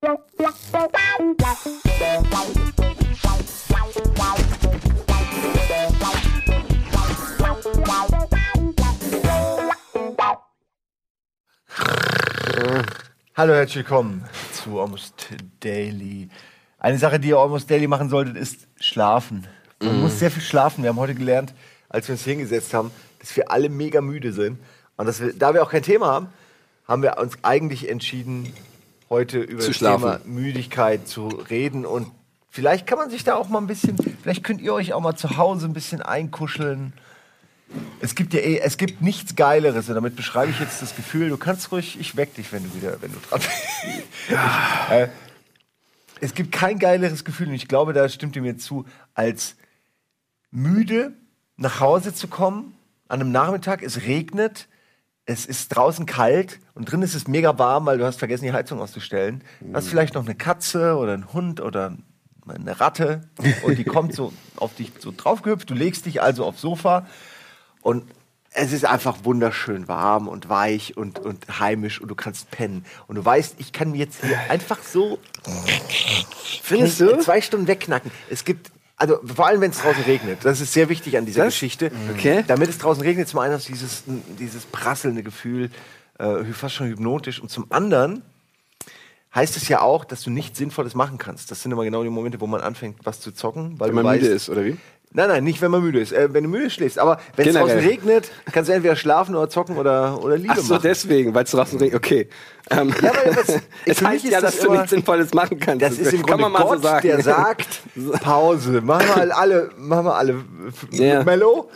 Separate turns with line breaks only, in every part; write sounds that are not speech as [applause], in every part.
Hallo, herzlich willkommen zu Almost Daily. Eine Sache, die ihr Almost Daily machen solltet, ist schlafen. Man muss sehr viel schlafen. Wir haben heute gelernt, als wir uns hier hingesetzt haben, dass wir alle mega müde sind. Und dass wir, da wir auch kein Thema haben, haben wir uns eigentlich entschieden, heute über das. Thema Müdigkeit zu reden. Und vielleicht kann man sich da auch mal ein bisschen, vielleicht könnt ihr euch auch mal zu Hause ein bisschen einkuscheln. Es gibt ja eh, es gibt nichts Geileres und damit beschreibe ich jetzt das Gefühl, du kannst ruhig, ich weck dich, wenn du wieder, wenn du dran bist. Ich, [laughs] äh, es gibt kein geileres Gefühl und ich glaube, da stimmt ihr mir zu, als müde nach Hause zu kommen, an einem Nachmittag, es regnet, es ist draußen kalt und drin ist es mega warm, weil du hast vergessen, die Heizung auszustellen. Du hast vielleicht noch eine Katze oder einen Hund oder eine Ratte und die kommt so [laughs] auf dich so draufgehüpft. Du legst dich also aufs Sofa und es ist einfach wunderschön warm und weich und, und heimisch und du kannst pennen. Und du weißt, ich kann mir jetzt hier einfach so
Findest du?
zwei Stunden wegknacken. Es gibt, also vor allem wenn es draußen regnet, das ist sehr wichtig an dieser
Das?
Geschichte.
Okay.
Damit es draußen regnet, zum einen hast du dieses, dieses prasselnde Gefühl, äh, fast schon hypnotisch. Und zum anderen heißt es ja auch, dass du nichts Sinnvolles machen kannst. Das sind immer genau die Momente, wo man anfängt, was zu zocken. Weil
Wenn
du
man
weißt,
müde ist, oder wie?
Nein, nein, nicht wenn man müde ist. Äh, wenn du müde schläfst. Aber wenn es draußen regnet, kannst du entweder schlafen oder zocken oder, oder Liebe
Ach so,
machen.
deswegen, weil es draußen regnet. Okay. Ähm,
Ja, das- [laughs]
es heißt
ist
ja,
das
dass du
immer-
nichts Sinnvolles machen kannst.
Das ist im
kann
Grunde
man mal
Gott, [laughs]
so sagen.
der sagt, Pause. Machen wir mal alle, machen wir alle
Ja.
Mellow.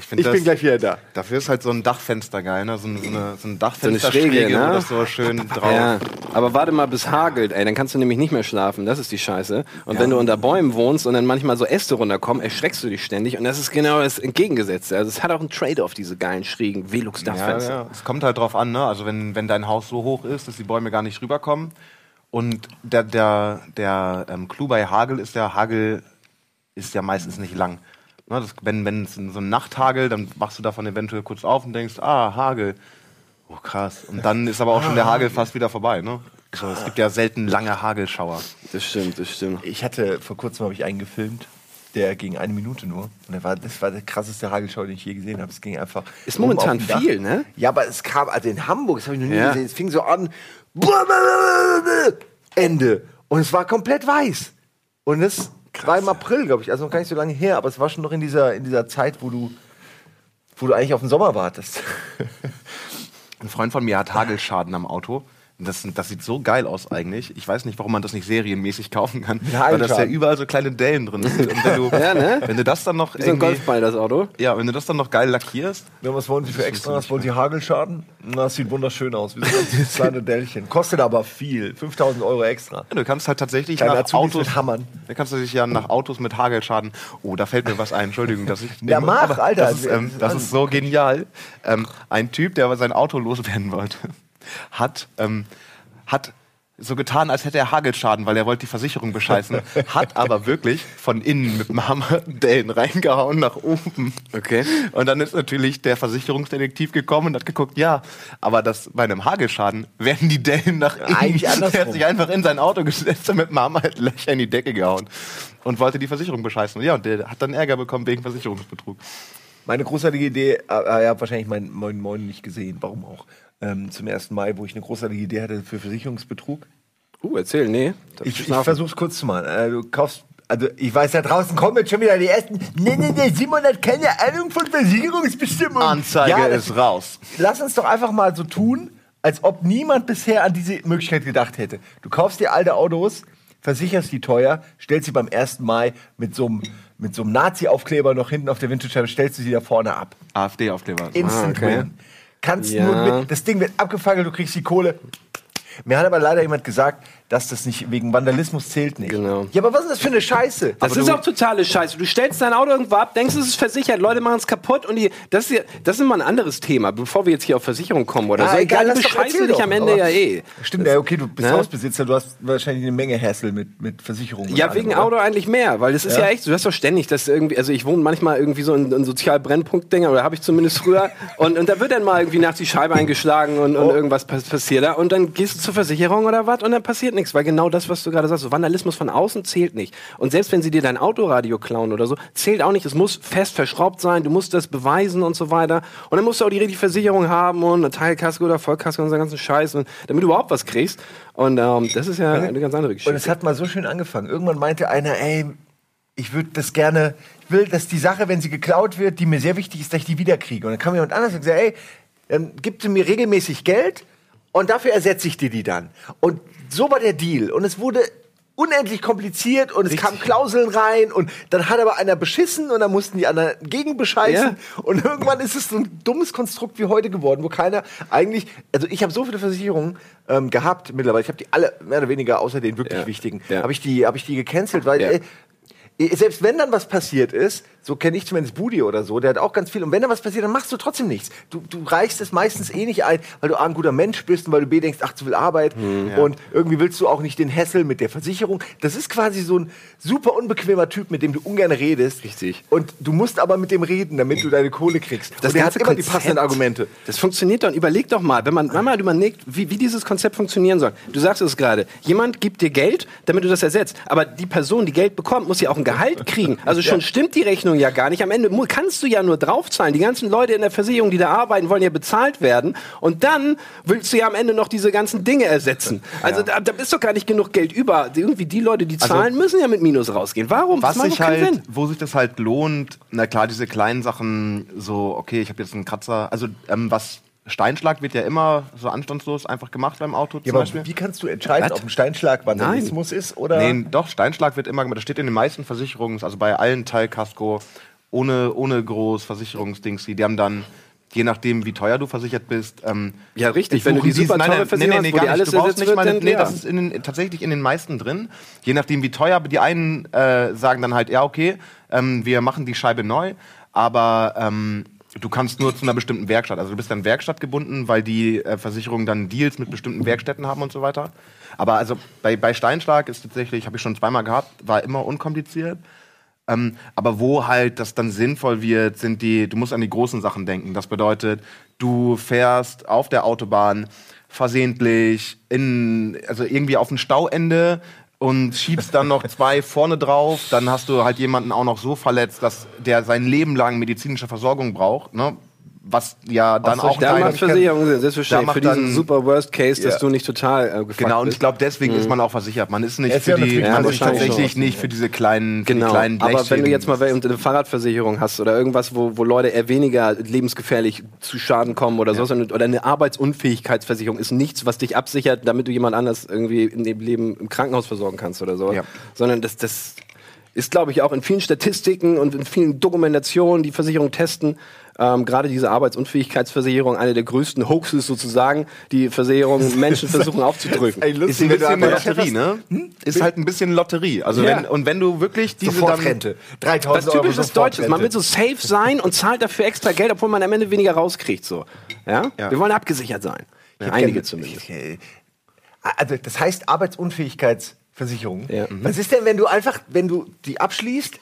Ich, find
Ich
das,
bin gleich wieder da.
Dafür ist halt so ein Dachfenster geil, ne? So, ein, so eine, so ein Dachfenster
Schräge, ne?
wo das so schön drauf.
Ja, aber warte mal, bis hagelt, ey, dann kannst du nämlich nicht mehr schlafen. Das ist die Scheiße. Und wenn du unter Bäumen wohnst und dann manchmal so Äste runterkommen, erschreckst du dich ständig. Und das ist genau das Entgegengesetzte. Also es hat auch einen Trade-off, diese geilen, schrägen
Ja,
Velux-Dachfenster.
ja. Es kommt halt drauf an, ne? Also wenn, wenn dein Haus so hoch ist, dass die Bäume gar nicht rüberkommen. Und der, der, der ähm, Clou bei Hagel ist, der Hagel ist ja meistens nicht lang. Ne? Das, wenn wenn es so ein Nachthagel, dann wachst du davon eventuell kurz auf und denkst, ah, Hagel. Oh, krass. Und dann ist aber auch schon der Hagel fast wieder vorbei, ne? So, es gibt ja selten lange Hagelschauer.
Das stimmt, das stimmt.
Ich hatte, vor kurzem habe ich einen gefilmt, der ging eine Minute nur. Und der war, das war der krasseste Hagelschau, den ich je gesehen habe. Es ging einfach.
Ist momentan viel, ne?
Ja, aber es kam, also in Hamburg, das habe ich noch nie
Ja.
gesehen. Es fing so an. Ende. Und es war komplett weiß. Und es war im April, glaube ich, also noch gar nicht so lange her, aber es war schon noch in dieser, in dieser Zeit, wo du, wo du eigentlich auf den Sommer wartest. [laughs]
Ein Freund von mir hat Hagelschaden am Auto. Das, das sieht so geil aus eigentlich. Ich weiß nicht, warum man das nicht serienmäßig kaufen kann. Weil das ja überall so kleine Dellen drin sind. Und wenn du,
Ja, ne?
wenn du das dann noch
Wie so ein
irgendwie,
Golfball, das Auto.
ja, wenn du das dann noch geil lackierst,
Ja, was wollen Sie für extra? Was wollen Sie Hagelschaden? Na, das sieht wunderschön aus. Wie so ganz [laughs] kleine Dellchen. Kostet aber viel. 5000 Euro extra.
ja, du kannst halt tatsächlich
Kleine
nach
Azubis
Autos
mit Hammern.
Da kannst du dich ja nach Autos mit Hagelschaden. Oh, da fällt mir was ein. Entschuldigung, dass ich. [laughs]
Ja, mach, Alter.
Das ist, ähm, das ist so genial. Ähm, ein Typ, der aber sein Auto loswerden wollte, hat, ähm, hat so getan, als hätte er Hagelschaden, weil er wollte die Versicherung bescheißen, [laughs] hat aber wirklich von innen mit dem Hammer [laughs] Dellen reingehauen nach oben.
Okay.
Und dann ist natürlich der Versicherungsdetektiv gekommen und hat geguckt, ja, aber das bei einem Hagelschaden werden die Dellen nach innen. [laughs]
eigentlich andersrum.
Er hat sich einfach in sein Auto gesetzt und mit dem Hammer halt Löcher in die Decke gehauen und wollte die Versicherung bescheißen. Ja, und der hat dann Ärger bekommen wegen Versicherungsbetrug.
Meine großartige Idee, äh, ihr habt wahrscheinlich mein Moin Moin nicht gesehen, warum auch. Ähm, zum 1. Mai, wo ich eine großartige Idee hatte für Versicherungsbetrug.
Uh, erzähl, nee.
Ich, ich es kurz zu machen. Äh, du kaufst, also ich weiß, da draußen kommen jetzt schon wieder die ersten. Nee, nee, nee, Simon hat keine Ahnung von Versicherungsbestimmungen.
Anzeige
Ja, das-
ist raus.
Lass uns doch einfach mal so tun, als ob niemand bisher an diese Möglichkeit gedacht hätte. Du kaufst dir alte Autos, versicherst die teuer, stellst sie beim 1. Mai mit so einem mit so einem Nazi-Aufkleber noch hinten auf der Windschutzscheibe, stellst du sie da vorne ab.
AfD-Aufkleber.
Instant
Ah, okay.
Win. Kannst
Ja.
nur mit, das Ding wird abgefackelt, du kriegst die Kohle. Mir hat aber leider jemand gesagt, dass das nicht wegen Vandalismus zählt nicht.
Genau.
Ja, aber was ist das für eine Scheiße?
Das
aber
ist
du,
auch totale Scheiße. Du stellst dein Auto irgendwo ab, denkst, es ist versichert, Leute machen es kaputt und die, das ist, ja, das ist immer ein anderes Thema, bevor wir jetzt hier auf Versicherung kommen oder
Ja,
so.
egal,
Egal, bescheißen
erzähl
dich am Ende ja eh.
Stimmt, ja, okay, du bist
Ne?
Hausbesitzer, du hast wahrscheinlich eine Menge Hassel mit, mit Versicherungen.
Ja,
allem,
wegen
oder?
Auto eigentlich mehr, weil das ist ja,
Ja?
echt, du hast doch ständig, dass irgendwie, also ich wohne manchmal irgendwie so in, in Sozialbrennpunkt-Dinger, oder habe ich zumindest früher, [laughs] und, und da wird dann mal irgendwie nachts die Scheibe eingeschlagen und, und
Oh.
irgendwas pass passiert da, und dann gehst du zur Versicherung oder was, und dann passiert nichts, weil genau das, was du gerade sagst, so Vandalismus von außen zählt nicht. Und selbst wenn sie dir dein Autoradio klauen oder so, zählt auch nicht, es muss fest verschraubt sein, du musst das beweisen und so weiter, und dann musst du auch die richtige Versicherung haben und eine Teilkasko oder Vollkasko und so ganzen Scheiß, und, damit du überhaupt was kriegst, und ähm, das ist ja eine ganz andere Geschichte.
Und es hat mal so schön angefangen. Irgendwann meinte einer, ey, ich würde das gerne, ich will, dass die Sache, wenn sie geklaut wird, die mir sehr wichtig ist, dass ich die wiederkriege. Und dann kam jemand anders und gesagt, ey, dann gib mir regelmäßig Geld und dafür ersetze ich dir die dann. Und so war der Deal. Und es wurde unendlich kompliziert und es kamen Klauseln rein und dann hat aber einer beschissen und dann mussten die anderen gegen bescheißen
Ja.
und irgendwann ist es so ein dummes Konstrukt wie heute geworden, wo keiner eigentlich, also ich habe so viele Versicherungen ähm, gehabt mittlerweile, ich habe die alle mehr oder weniger außer den wirklich
Ja.
wichtigen,
Ja.
habe ich die, habe ich die gecancelt, weil äh, äh, selbst wenn dann was passiert ist, so kenne ich zumindest Budi oder so, der hat auch ganz viel. Und wenn da was passiert, dann machst du trotzdem nichts. Du, du reichst es meistens eh nicht ein, weil du A, ein guter Mensch bist und weil du B, denkst, ach, zu viel Arbeit.
Hm,
Und irgendwie willst du auch nicht den Hassel mit der Versicherung. Das ist quasi so ein super unbequemer Typ, mit dem du ungern redest.
Richtig.
Und du musst aber mit dem reden, damit du deine Kohle kriegst.
Das
und der hat immer die
Konzept,
passenden Argumente.
Das funktioniert doch. Überleg doch mal, wenn man, wenn man überlegt, wie, wie dieses Konzept funktionieren soll. Du sagst es gerade. Jemand gibt dir Geld, damit du das ersetzt. Aber die Person, die Geld bekommt, muss ja auch ein Gehalt kriegen. Also schon stimmt die Rechnung ja gar nicht. Am Ende kannst du ja nur draufzahlen. Die ganzen Leute in der Versicherung, die da arbeiten, wollen ja bezahlt werden. Und dann willst du ja am Ende noch diese ganzen Dinge ersetzen. Also da, da ist doch gar nicht genug Geld über. Irgendwie die Leute, die zahlen, müssen ja mit Minus rausgehen. Warum?
Was sich halt,
Sinn.
wo sich das halt lohnt, na klar, diese kleinen Sachen, so, okay, ich habe jetzt einen Kratzer, also ähm, was Steinschlag wird ja immer so anstandslos einfach gemacht beim Auto
Ja,
zum
aber
Beispiel.
wie kannst du entscheiden,
Was?
ob ein Steinschlag Vandalismus ist oder.
Nee, doch, Steinschlag wird immer, das steht in den meisten Versicherungs-, also bei allen Teilkasko, ohne, ohne groß Versicherungsdings, die, haben dann, je nachdem, wie teuer du versichert bist, ähm,
Ja, richtig. Wenn du die super
nein,
teure
nein,
Versicherung
nee, gar nicht.
alles
Du brauchst nicht mal, nee,
ja.
das ist in den, tatsächlich in den meisten drin. Je nachdem, wie teuer, die einen äh, sagen dann halt, ja, okay, ähm, wir machen die Scheibe neu, aber ähm, du kannst nur zu einer bestimmten Werkstatt. Also du bist dann Werkstatt gebunden, weil die äh, Versicherungen dann Deals mit bestimmten Werkstätten haben und so weiter. Aber also bei, bei Steinschlag ist tatsächlich, habe ich schon zweimal gehabt, war immer unkompliziert. Ähm, aber wo halt das dann sinnvoll wird, sind die, du musst an die großen Sachen denken. Das bedeutet, du fährst auf der Autobahn versehentlich in, also irgendwie auf ein Stauende und schiebst dann noch zwei vorne drauf, dann hast du halt jemanden auch noch so verletzt, dass der sein Leben lang medizinische Versorgung braucht, ne? Was ja dann
solche
auch
Da macht Versicherung selbstverständlich.
Da
Für
macht
diesen
dann-
super Worst Case, dass
Ja.
du nicht total äh, gefuckt
Genau, und ich glaube, deswegen ist man auch versichert. Man ist nicht
Ist
für
ja
die,
natürlich-
man
Ja,
ist
wahrscheinlich
tatsächlich nicht für diese kleinen,
Genau,
die kleinen
aber wenn du jetzt mal eine Fahrradversicherung hast oder irgendwas, wo, wo Leute eher weniger lebensgefährlich zu Schaden kommen oder so, sondern- oder eine Arbeitsunfähigkeitsversicherung ist nichts, was dich absichert, damit du jemand anders irgendwie in dem Leben im Krankenhaus versorgen kannst oder so,
Ja.
sondern das, das ist, glaube ich, auch in vielen Statistiken und in vielen Dokumentationen, die Versicherungen testen, ähm, gerade diese Arbeitsunfähigkeitsversicherung, eine der größten Hoaxes sozusagen, die Versicherungen [laughs] Menschen versuchen aufzudrücken.
Ey,
ist
lustig,
ein
wenn du
bisschen Lotterie, ne? Ist halt ein bisschen Lotterie. Also
Ja.
wenn, und wenn du wirklich diese
Sofort
dann,
Rente. 3000
Was
Euro
typisch ist
sofort
Deutsches. Man will so safe sein und zahlt dafür extra Geld, obwohl man am Ende weniger rauskriegt. So. Ja?
Ja.
Wir wollen abgesichert sein.
Hätte
Einige zumindest.
Ich, also das heißt Arbeitsunfähigkeitsversicherung.
Ja.
Was ist denn, wenn du einfach, wenn du die abschließt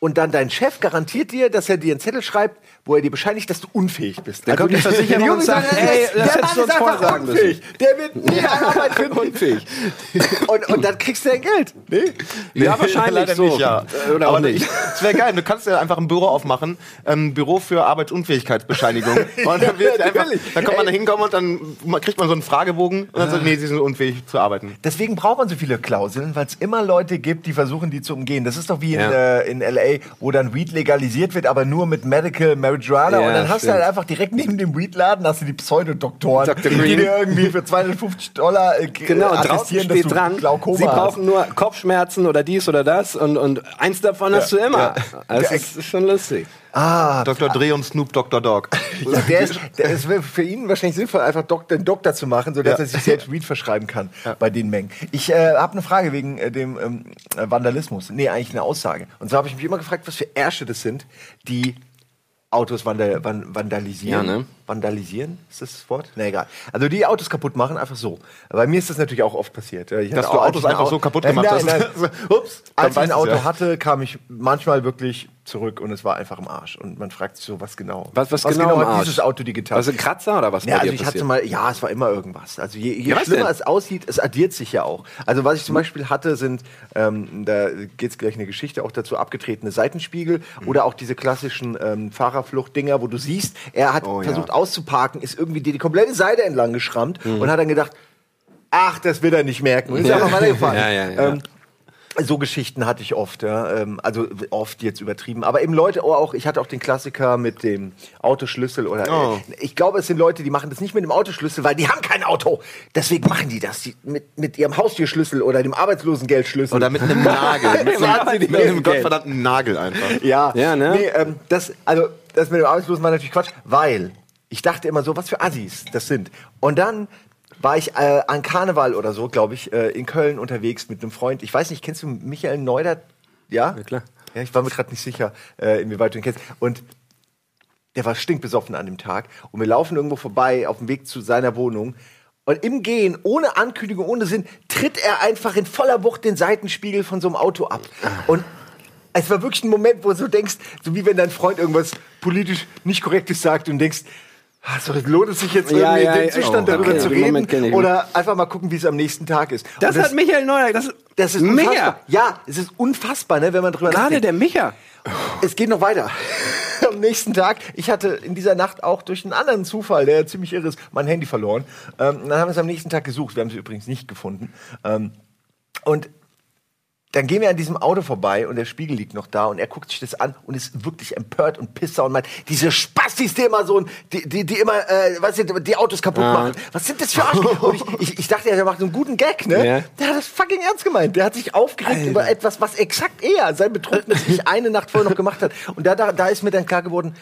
und dann dein Chef garantiert dir, dass er dir einen Zettel schreibt, wo er dir bescheinigt, dass du unfähig bist.
Dann kommt die Versicherung und sagt,
sagen,
ey,
der Mann ist einfach
sagen müssen.
unfähig. Der wird nie eine Arbeit finden.
Unfähig. [laughs]
Und, und dann kriegst du dein Geld. Nee?
Ja, [laughs] wahrscheinlich
Leider
so.
nicht, ja.
Oder auch
Aber
nicht.
Es wäre geil, du kannst ja einfach ein Büro aufmachen, ein Büro für Arbeitsunfähigkeitsbescheinigung. [laughs] Und dann, wird
Ja,
einfach, dann kann man da hinkommen und dann kriegt man so einen Fragebogen und dann sagt, nee, sie sind unfähig zu arbeiten.
Deswegen braucht man so viele Klauseln, weil es immer Leute gibt, die versuchen, die zu umgehen. Das ist doch wie in, äh, in L.A., wo dann Weed legalisiert wird, aber nur mit Medical Marijuana.
Ja,
und dann hast
stimmt.
du halt einfach direkt neben dem Weed-Laden hast du die Pseudodoktoren,
Dr.
die dir irgendwie für 250 Dollar äh,
Genau,
attestieren, dass
steht
du
dran,
Glaukoma
sie
hast.
brauchen nur Kopfschmerzen oder dies oder das und, und eins davon hast du immer.
Ja.
Also
Ja.
es ist schon lustig.
Ah,
Dr. Dre und Snoop Dr. Dog. [laughs]
Ja, der ist, der ist für ihn wahrscheinlich sinnvoll, einfach Dok den Doktor zu machen, sodass
Ja.
er sich selbst Weed verschreiben kann [laughs] bei den Mengen. Ich äh, habe eine Frage wegen äh, dem ähm, äh, Vandalismus. Nee, eigentlich eine Aussage. Und zwar habe ich mich immer gefragt, was für Ärsche das sind, die Autos vandal van vandalisieren.
Ja, ne?
Vandalisieren ist das das Wort? Na egal. Also die Autos kaputt machen, einfach so. Bei mir ist das natürlich auch oft passiert. Ich
Dass du Autos einfach so kaputt
Nein,
gemacht
nein,
hast. [laughs]
Nein.
Ups, dann
Als ich ein Auto
ja.
hatte, kam ich manchmal wirklich zurück und es war einfach im Arsch. Und man fragt sich so, was genau?
Was, was, genau, im
hat dieses Auto dir getan?
Was, ein Kratzer oder was
Ja, also ich hatte mal, ja, es war immer irgendwas. Also je, je
Ja, was
schlimmer es aussieht, es addiert sich ja auch. Also was ich zum Beispiel hatte, sind, ähm, da geht's gleich eine Geschichte auch dazu, abgetretene Seitenspiegel
Mhm.
oder auch diese klassischen ähm, Fahrerfluchtdinger, wo du siehst, er hat
Oh, ja.
Auszuparken, ist irgendwie die, die komplette Seite entlang geschrammt
Mhm.
und hat dann gedacht, ach, das wird er nicht merken. Und ist
Ja.
einfach weitergefahren. [laughs]
Ja, ja, ja.
Ähm, so Geschichten hatte ich oft, ja. Ähm, also oft jetzt übertrieben. Aber eben Leute, oh, auch, ich hatte auch den Klassiker mit dem Autoschlüssel oder
Oh.
äh, ich glaube, es sind Leute, die machen das nicht mit dem Autoschlüssel, weil die haben kein Auto. Deswegen machen die das die, mit, mit ihrem Haustürschlüssel oder dem Arbeitslosengeldschlüssel.
Oder mit einem Nagel. [laughs] mit, einem, mit einem gottverdammten Nagel einfach.
Ja,
Ja, ne?
Nee, ähm, das, also, das mit dem Arbeitslosen war natürlich Quatsch, weil ich dachte immer so, was für Assis das sind. Und dann war ich äh, an Karneval oder so, glaube ich, äh, in Köln unterwegs mit einem Freund. Ich weiß nicht, kennst du Michael Neudert? Ja?
Ja, klar.
Ja, ich war mir gerade nicht sicher, äh, inwieweit du ihn kennst. Und der war stinkbesoffen an dem Tag. Und wir laufen irgendwo vorbei auf dem Weg zu seiner Wohnung. Und im Gehen, ohne Ankündigung, ohne Sinn, tritt er einfach in voller Wucht den Seitenspiegel von so einem Auto ab. Und es war wirklich ein Moment, wo du denkst, so wie wenn dein Freund irgendwas politisch nicht Korrektes sagt und denkst, ah, so, lohnt es sich jetzt
Ja,
irgendwie
ja,
den
ja.
Zustand
Oh,
darüber
okay,
zu reden oder einfach mal gucken, wie es am nächsten Tag ist. Und
Das, hat Michael Neuer. Das,
das ist
Micha.
unfassbar. Ja, es ist unfassbar, ne, wenn man drüber
Gerade
nachdenkt.
der Micha.
Es geht noch weiter. [laughs] Am nächsten Tag, ich hatte in dieser Nacht auch durch einen anderen Zufall, der ziemlich irre ist, mein Handy verloren. Ähm, dann haben wir es am nächsten Tag gesucht. Wir haben es übrigens nicht gefunden. Ähm, und dann gehen wir an diesem Auto vorbei und der Spiegel liegt noch da und er guckt sich das an und ist wirklich empört und pisser und meint, diese Spastis, die immer so, die, die, die immer, äh, was sind, die Autos kaputt
Ja.
machen. Was sind das für Arschlöcher? [laughs] Und ich, ich, ich dachte, er macht einen guten Gag, ne?
Ja.
Der hat das fucking ernst gemeint. Der hat sich aufgeregt über etwas, was exakt er, sein betrunkenes Ich, eine Nacht vorher noch gemacht hat. Und da, da, da ist mir dann klar geworden,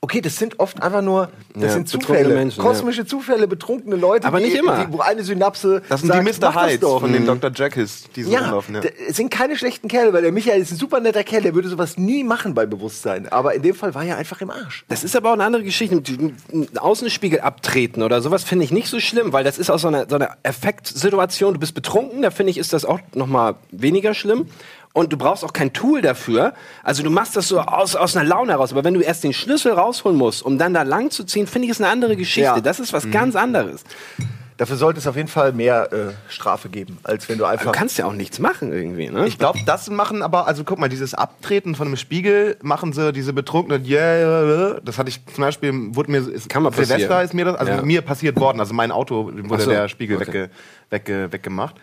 okay, das sind oft einfach nur, das
Ja,
sind Zufälle,
Menschen,
kosmische Zufälle, betrunkene Leute,
Aber
die,
nicht immer.
Die, wo eine Synapse
Das sind
sagt,
die Mr.
doch.
von den Dr. Jackies, die so
Ja,
rumlaufen. Ja.
es sind keine schlechten Kerle, weil der Michael ist ein super netter Kerl, der würde sowas nie machen bei Bewusstsein. Aber in dem Fall war er einfach im Arsch.
Das ist aber auch eine andere Geschichte. Ein Außenspiegel abtreten oder sowas finde ich nicht so schlimm, weil das ist aus so einer, so einer Effektsituation. Du bist betrunken, da finde ich, ist das auch noch mal weniger schlimm. Und du brauchst auch kein Tool dafür. Also du machst das so aus, aus einer Laune heraus. Aber wenn du erst den Schlüssel rausholen musst, um dann da lang zu ziehen, finde ich, ist eine andere Geschichte.
Ja.
Das ist was ganz anderes.
Dafür sollte es auf jeden Fall mehr äh, Strafe geben, als wenn du
Du
einfach.
kannst ja auch nichts machen irgendwie, ne?
Ich glaube, das machen aber, also guck mal, dieses Abtreten von einem Spiegel machen sie, diese betrunkenen, yeah, das hatte ich zum Beispiel, wurde mir, ist,
Kann mal
Silvester
passieren.
ist mir das, also
Ja.
mir passiert worden, also mein Auto wurde
so,
der Spiegel
okay.
wegge, wegge, weggemacht.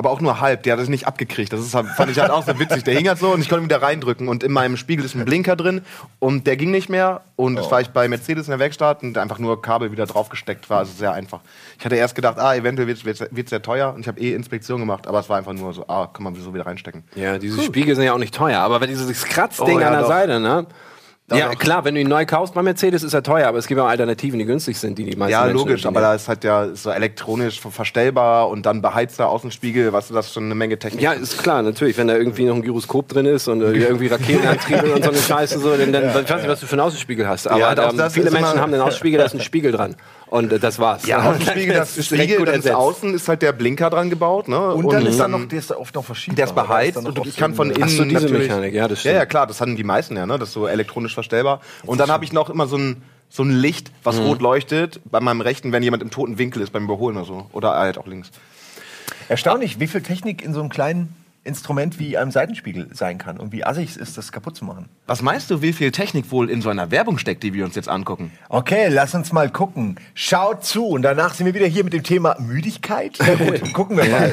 Aber auch nur halb, der hat es nicht abgekriegt. Das ist, halt- fand ich halt auch so witzig. Der hing halt so und ich konnte ihn wieder reindrücken. Und in meinem Spiegel ist ein Blinker drin und der ging nicht mehr. Und das war ich bei Mercedes in der Werkstatt und einfach nur Kabel wieder draufgesteckt war. Also sehr einfach. Ich hatte erst gedacht, ah, eventuell wird es sehr teuer. Und ich habe eh Inspektion gemacht, aber es war einfach nur so, ah, kann man so wieder reinstecken.
Ja, diese Spiegel sind ja auch nicht teuer, aber wenn dieses Kratzding
Oh, ja,
an der
doch.
Seite, ne? Ja, klar, wenn du ihn neu kaufst bei Mercedes, ist er teuer, aber es gibt auch Alternativen, die günstig sind, die die meisten
Ja,
Menschen
logisch, aber da ist halt ja so elektronisch ver- verstellbar und dann beheizter Außenspiegel, weißt du, das ist schon eine Menge Technik.
Ja, ist klar, natürlich. Wenn da irgendwie noch ein Gyroskop drin ist und äh, irgendwie Raketenantriebe und so eine Scheiße, so, dann, dann ich weiß nicht, was du für einen Außenspiegel hast. Aber
Ja,
ähm, viele Menschen haben einen Außenspiegel, da ist ein Spiegel dran. Und äh, das war's.
Ja, [laughs] Außenspiegel, das
ist direkt
Spiegel, dann ist außen ist halt der Blinker dran gebaut, ne?
und dann ist da noch, der ist oft noch verschieden.
der ist beheizt und ich kann von innen
Ach so, diese
natürlich,
Mechanik, ja, das
ja,
stimmt.
ja, klar, das hatten die meisten ja, ne? Das ist so elektronisch verstellbar. Und dann habe ich noch immer so ein so ein Licht, was rot leuchtet, bei meinem rechten, wenn jemand im toten Winkel ist beim Überholen oder so. Oder halt auch links.
Erstaunlich, wie viel Technik in so einem kleinen Instrument wie einem Seitenspiegel sein kann und wie assig es ist, das kaputt zu machen.
Was meinst du, wie viel Technik wohl in so einer Werbung steckt, die wir uns jetzt angucken?
Okay, lass uns mal gucken. Schaut zu und danach sind wir wieder hier mit dem Thema Müdigkeit. Na gut, [laughs] gucken wir mal.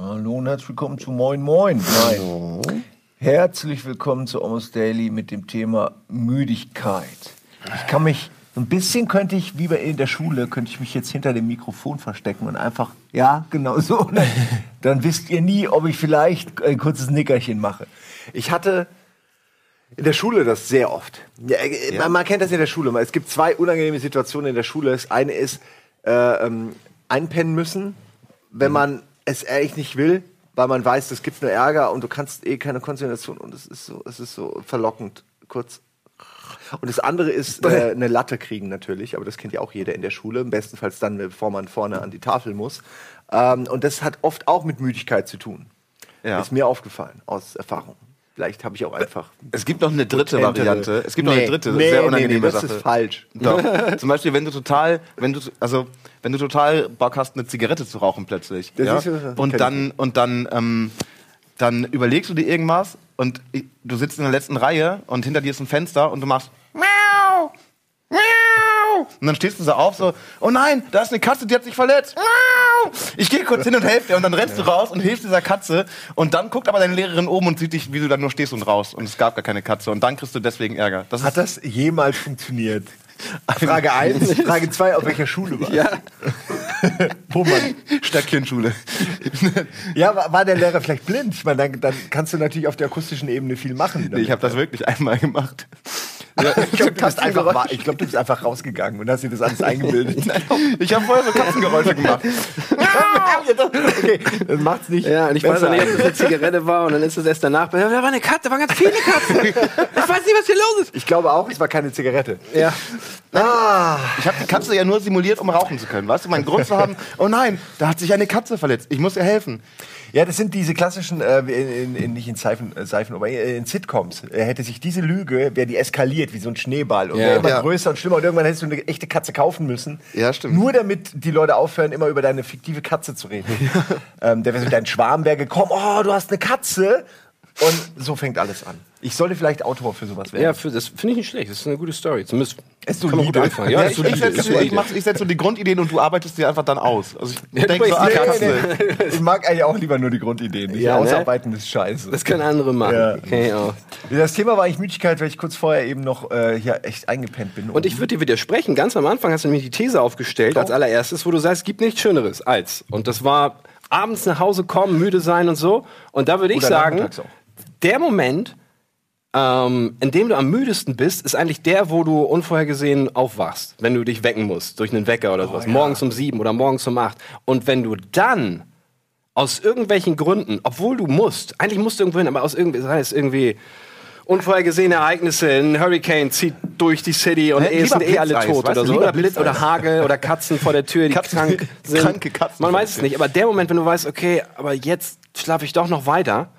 Hallo und herzlich willkommen zu Moin Moin. Nein. Herzlich willkommen zu Almost Daily mit dem Thema Müdigkeit. Ich kann mich ein bisschen könnte ich, wie bei in der Schule, könnte ich mich jetzt hinter dem Mikrofon verstecken und einfach, ja, genau so. Dann, [laughs] dann wisst ihr nie, ob ich vielleicht ein kurzes Nickerchen mache. Ich hatte in der Schule das sehr oft. Ja, äh, Man, man kennt das in der Schule. Es gibt zwei unangenehme Situationen in der Schule. Das eine ist äh, ähm, einpennen müssen, wenn man es ehrlich nicht will, weil man weiß, es gibt nur Ärger und du kannst eh keine Konzentration und es ist so, es ist so verlockend. Kurz. Und das andere ist äh, [laughs] eine Latte kriegen natürlich, aber das kennt ja auch jeder in der Schule. Bestenfalls dann, bevor man vorne an die Tafel muss. Ähm, und das hat oft auch mit Müdigkeit zu tun.
Ja.
Ist mir aufgefallen aus Erfahrung. Vielleicht habe ich auch einfach.
Es gibt noch eine dritte. Variante. Es gibt noch
Nee,
eine dritte,
nee,
sehr
nee,
unangenehme
nee, das
Sache.
ist falsch. [laughs]
Doch. [laughs] Zum Beispiel, wenn du total, wenn du, also, wenn du total Bock hast, eine Zigarette zu rauchen plötzlich.
Das
ja?
ist
und dann, und dann, ähm, dann überlegst du dir irgendwas und du sitzt in der letzten Reihe und hinter dir ist ein Fenster und du machst! Und dann stehst du so auf, so, oh nein, da ist eine Katze, die hat sich verletzt. Ich gehe kurz hin und helfe dir und dann rennst du raus und hilfst dieser Katze und dann guckt aber deine Lehrerin oben und sieht dich, wie du da nur stehst und raus und es gab gar keine Katze und dann kriegst du deswegen Ärger. Das
Hat das jemals funktioniert? Frage 1. Frage 2, auf welcher Schule war Ja. [laughs] Man.
Stöckchenschule.
Ja, war, war der Lehrer vielleicht blind? Ich meine, dann, dann kannst du natürlich auf der akustischen Ebene viel machen.
Nee, ich habe das wirklich einmal gemacht.
Ich glaube, [laughs] du, bist einfach ich glaub, du bist einfach rausgegangen und hast dir das alles eingebildet. [laughs]
Ich habe vorher so Katzengeräusche [laughs] gemacht.
okay, das macht's nicht.
Ja, und ich weiß auch nicht, ob das eine Zigarette war und dann ist es erst danach. Da war eine Katze, da waren ganz viele Katzen. Ich weiß nicht, was hier los ist.
Ich glaube auch, es war keine Zigarette.
Ja.
Ah,
Ich habe die Katze ja nur simuliert, um rauchen zu können. Weißt du, meinen Grund zu haben, oh nein, da hat sich eine Katze verletzt. Ich muss ihr helfen.
Ja, das sind diese klassischen, äh, in, in, nicht in Seifen, äh, Seifen aber in Sitcoms. Äh, hätte sich diese Lüge, wäre die eskaliert wie so ein Schneeball und
Ja.
wäre immer
Ja.
größer und schlimmer und irgendwann hättest du eine echte Katze kaufen müssen.
Ja, stimmt.
Nur damit die Leute aufhören, immer über deine fiktive Katze zu reden. [laughs] Ähm, der wäre so dein Schwarm wäre gekommen, oh, du hast eine Katze. Und so fängt alles an. Ich sollte vielleicht Autor für sowas werden.
Ja, für, das finde ich nicht schlecht. Das ist eine gute Story. Zumindest
Ist
kann man gut anfangen. Ja,
Ja,
ist
ich,
solide.
setze, ich,
solide.
mach- ich setze so die Grundideen und du arbeitest dir einfach dann aus. Also ich [laughs]
Ja,
denke so, ah,
bist-
Katze.
Ich mag eigentlich auch lieber nur die Grundideen. Nicht
Ja, ne?
ausarbeiten ist scheiße.
Das können andere machen.
Ja.
Okay, auch.
Das Thema war eigentlich Müdigkeit, weil ich kurz vorher eben noch äh, hier echt eingepennt bin.
Und ich würde dir widersprechen. Ganz am Anfang hast du nämlich die These aufgestellt, als allererstes, wo du sagst, es gibt nichts Schöneres als. Und das war abends nach Hause kommen, müde sein und so. Und da würde ich
Oder
sagen. Der Moment, ähm, in dem du am müdesten bist, ist eigentlich der, wo du unvorhergesehen aufwachst, wenn du dich wecken musst durch einen Wecker oder sowas. Morgens um sieben oder morgens um acht. Und wenn du dann aus irgendwelchen Gründen, obwohl du musst, eigentlich musst du irgendwo hin, aber aus irgendwie, sei es irgendwie unvorhergesehene Ereignisse, ein Hurricane zieht durch die City und eh sind eh alle tot
weißt
oder so. Oder Blitz oder Hagel oder Katzen vor der Tür, die
Katzen-
krank sind.
kranke Katzen
Man weiß es nicht, aber der Moment, wenn du weißt, okay, aber jetzt schlafe ich doch noch weiter,